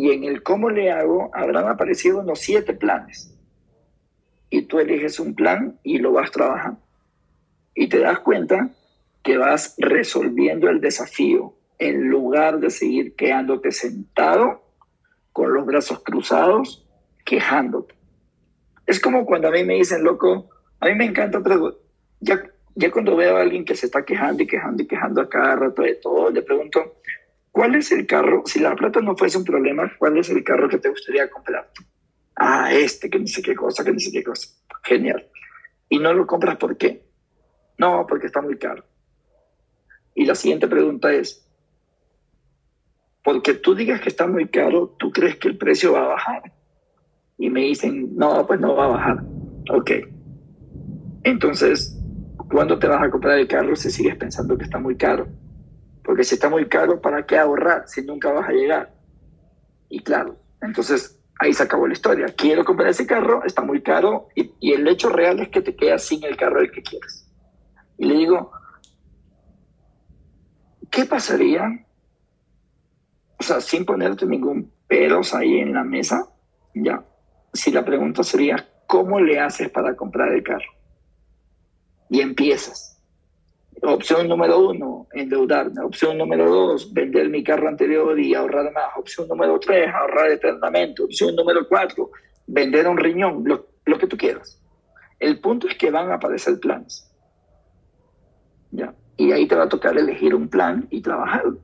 Y en el cómo le hago habrán aparecido unos siete planes. Y tú eliges un plan y lo vas trabajando. Y te das cuenta que vas resolviendo el desafío en lugar de seguir quedándote sentado con los brazos cruzados, quejándote. Es como cuando a mí me dicen, loco, a mí me encanta, ya, ya cuando veo a alguien que se está quejando y quejando y quejando a cada rato de todo, le pregunto, ¿cuál es el carro? Si la plata no fuese un problema, ¿cuál es el carro que te gustaría comprar? Ah, este, que no sé qué cosa, que no sé qué cosa. Genial. ¿Y no lo compras por qué? No, porque está muy caro. Y la siguiente pregunta es, porque tú digas que está muy caro, ¿tú crees que el precio va a bajar? Y me dicen, no, pues no va a bajar. Ok. Entonces, ¿cuándo te vas a comprar el carro si sigues pensando que está muy caro? Porque si está muy caro, ¿para qué ahorrar si nunca vas a llegar? Y claro, entonces ahí se acabó la historia. Quiero comprar ese carro, está muy caro y, el hecho real es que te quedas sin el carro del que quieres. Y le digo, ¿qué pasaría? O sea, sin ponerte ningún pelos ahí en la mesa, ya. Si la pregunta sería, ¿cómo le haces para comprar el carro? y empiezas. Opción número uno, endeudarme. Opción número dos, vender mi carro anterior y ahorrar más. Opción número tres, ahorrar eternamente. Opción número cuatro, vender un riñón, lo, lo que tú quieras. El punto es que van a aparecer planes. ¿Ya? Y ahí te va a tocar elegir un plan y trabajarlo.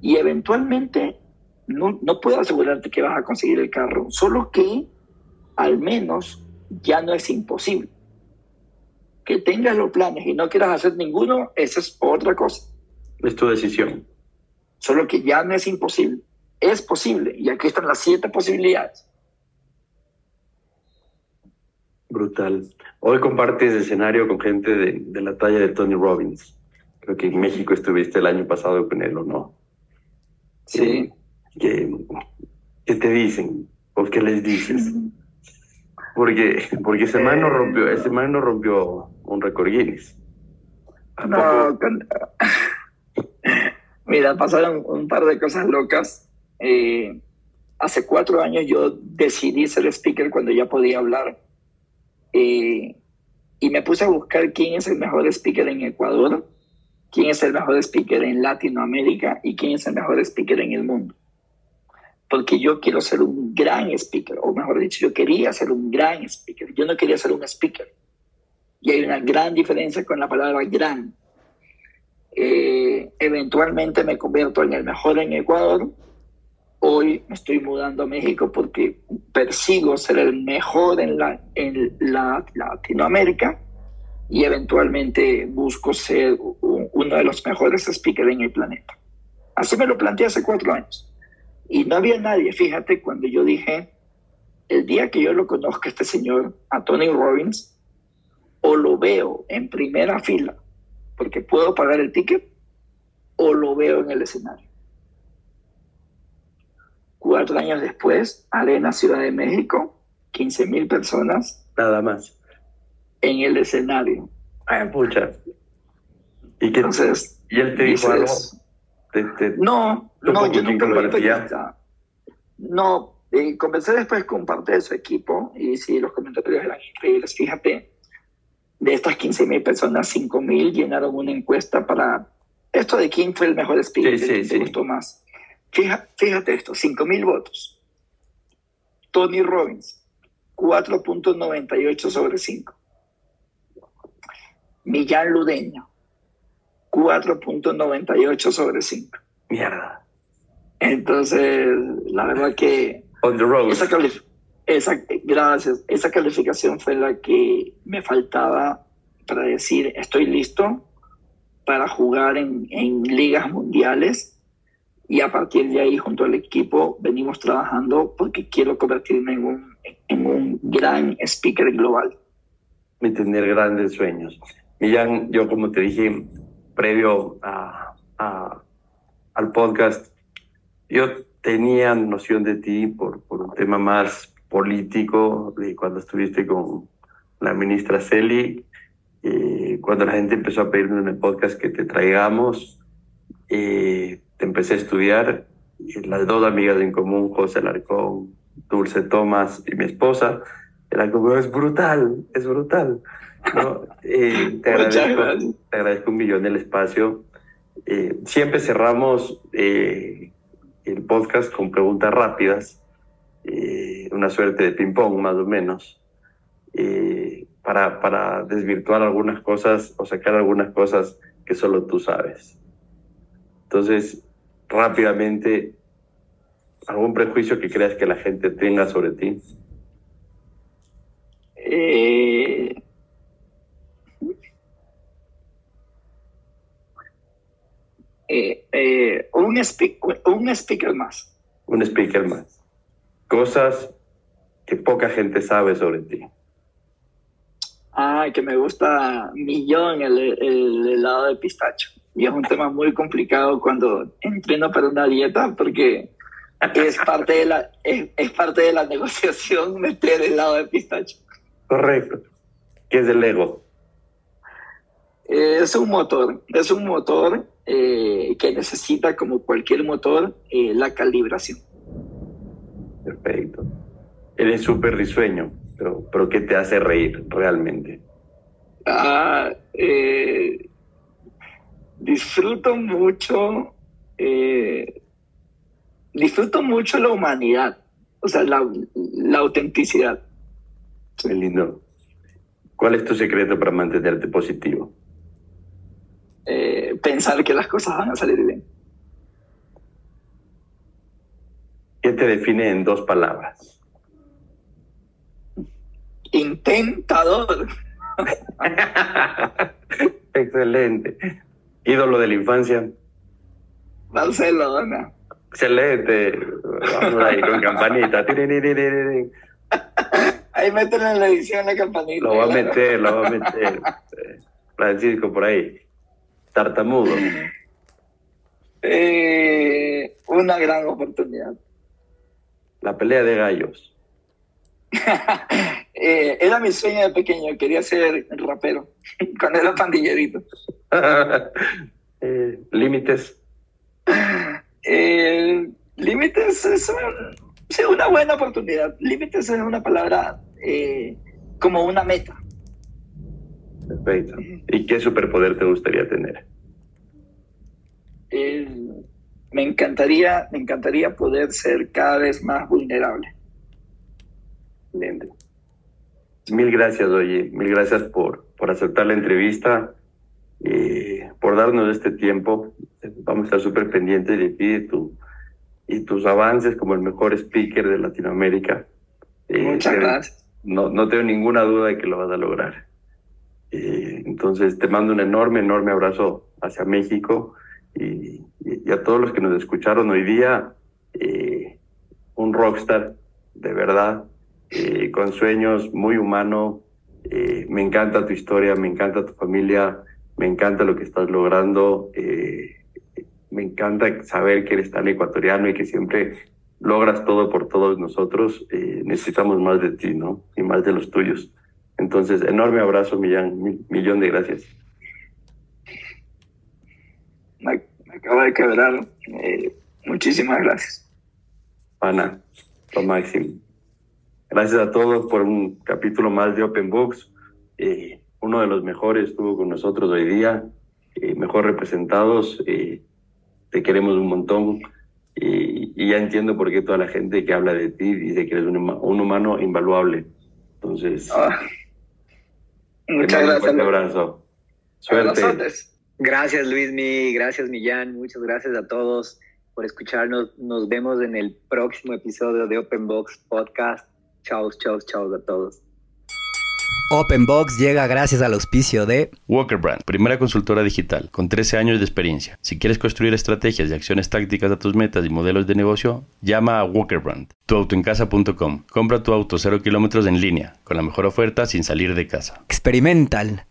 Y eventualmente, no, no puedo asegurarte que vas a conseguir el carro, solo que al menos ya no es imposible que tengas los planes y no quieras hacer ninguno, esa es otra cosa. Es tu decisión. Solo que ya no es imposible. Es posible. Y aquí están las siete posibilidades. Brutal. Hoy compartes escenario con gente de, la talla de Tony Robbins. Creo que en México estuviste el año pasado con él, ¿o no? Sí. ¿Qué, qué te dicen? ¿O qué les dices? Porque, porque ese man no rompió, ese man no rompió un récord Guinness. No, mira, pasaron un par de cosas locas. Eh, hace cuatro años yo decidí ser speaker cuando ya podía hablar. Eh, y me puse a buscar quién es el mejor speaker en Ecuador, quién es el mejor speaker en Latinoamérica y quién es el mejor speaker en el mundo. porque yo quiero ser un gran speaker, o mejor dicho, yo quería ser un gran speaker, yo no quería ser un speaker. Y hay una gran diferencia con la palabra gran. Eh, eventualmente me convierto en el mejor en Ecuador. Hoy me estoy mudando a México porque persigo ser el mejor en, la, en la, Latinoamérica y eventualmente busco ser uno de los mejores speakers en el planeta. Así me lo planteé hace cuatro años. Y no había nadie, fíjate, cuando yo dije, el día que yo lo conozca este señor, a Tony Robbins, o lo veo en primera fila porque puedo pagar el ticket o lo veo en el escenario. Cuatro años después, Arena Ciudad de México, 15 mil personas. Nada más. En el escenario. Ay, pucha. ¿Y qué Entonces, ¿Y él te dijo algo? no, no, yo nunca lo No, eh, conversé después con parte de su equipo y sí, los comentarios eran increíbles. Fíjate, de estas 15 mil personas, 5 mil llenaron una encuesta para esto de quién fue el mejor speaker, sí, sí, gustó más. Fíjate, fíjate esto, 5 mil votos. Tony Robbins, 4.98 sobre 5. Millán Ludeño, 4.98 sobre 5. Mierda. Entonces, la verdad que... On the road. Esa, esa, gracias. Esa calificación fue la que me faltaba para decir estoy listo para jugar en, ligas mundiales y a partir de ahí junto al equipo venimos trabajando porque quiero convertirme en un, gran speaker global. Y tener grandes sueños. Millán, yo como te dije previo al podcast, yo tenía noción de ti por un tema más político de cuando estuviste con la ministra Celi, eh, cuando la gente empezó a pedirme en el podcast que te traigamos, eh, te empecé a estudiar, y las dos amigas en común, José Larcón, Dulce Tomás y mi esposa, era como, es brutal, es brutal. ¿no? Eh, te, agradezco, te, agradezco, un millón el espacio. siempre cerramos el podcast con preguntas rápidas eh, una suerte de ping-pong más o menos, eh, para, para desvirtuar algunas cosas o sacar algunas cosas que solo tú sabes. Entonces, rápidamente, ¿algún prejuicio que creas que la gente tenga sobre ti? Eh... Eh, eh, un, un speaker más. Un speaker más cosas que poca gente sabe sobre ti. Ah, que me gusta millón el, el helado de pistacho. Y es un tema muy complicado cuando entreno para una dieta porque es parte de la, es, parte de la negociación meter helado de pistacho. Correcto. ¿Qué es el ego? es un motor, es un motor eh, que necesita, como cualquier motor, eh, la calibración. Perfecto. Eres súper risueño, pero, pero ¿qué te hace reír realmente? Ah, eh, disfruto mucho, eh, disfruto mucho la humanidad, o sea, la, la autenticidad. Qué lindo. ¿Cuál es tu secreto para mantenerte positivo? Eh, pensar que las cosas van a salir bien. ¿Qué te define en dos palabras? Intentador. Excelente. Ídolo de la infancia. Barcelona. Excelente. Vamos ahí con campanita. Ahí meten en la edición la campanita. Lo va a meter, lo va a meter. Francisco, por ahí. Tartamudo. Eh, una gran oportunidad. La pelea de gallos. Eh, era mi sueño de pequeño, quería ser rapero, cuando era pandillerito. Eh, límites. Eh, límites es una buena oportunidad. Límites es una palabra como una meta. Perfecto. ¿Y qué superpoder te gustaría tener? me encantaría, me encantaría poder ser cada vez más vulnerable. Mil gracias, oye, mil gracias por, por aceptar la entrevista, eh, por darnos este tiempo. Vamos a estar súper pendientes de ti y, tu, y tus avances como el mejor speaker de Latinoamérica. Eh, Muchas gracias. No, no tengo ninguna duda de que lo vas a lograr. Eh, entonces, te mando un enorme, enorme abrazo hacia México y, a todos los que nos escucharon hoy día. un rockstar, de verdad, eh, con sueños, muy humano. Eh, me encanta tu historia, me encanta tu familia, me encanta lo que estás logrando. Eh, me encanta saber que eres tan ecuatoriano y que siempre logras todo por todos nosotros. necesitamos más de ti, ¿no? Y más de los tuyos. Entonces, enorme abrazo, Millán. millón de gracias. Me, acaba de quebrar. muchísimas gracias. Ana, lo máximo. Gracias a todos por un capítulo más de Open Box. Eh, uno de los mejores estuvo con nosotros hoy día, eh, mejor representados. Eh, te queremos un montón y, ya entiendo por qué toda la gente que habla de ti dice que eres un, humano invaluable. Entonces, ah. muchas gracias. Un abrazo. Suerte. Gracias Luismi, gracias Millán, muchas gracias a todos por escucharnos. Nos vemos en el próximo episodio de Open Box Podcast. Chao, chao, chao a todos. Openbox llega gracias al auspicio de Walker Brand, primera consultora digital con 13 años de experiencia. Si quieres construir estrategias y acciones tácticas a tus metas y modelos de negocio, llama a Walker Brand. Tuautoencasa.com. Compra tu auto 0 kilómetros en línea, con la mejor oferta sin salir de casa. Experimental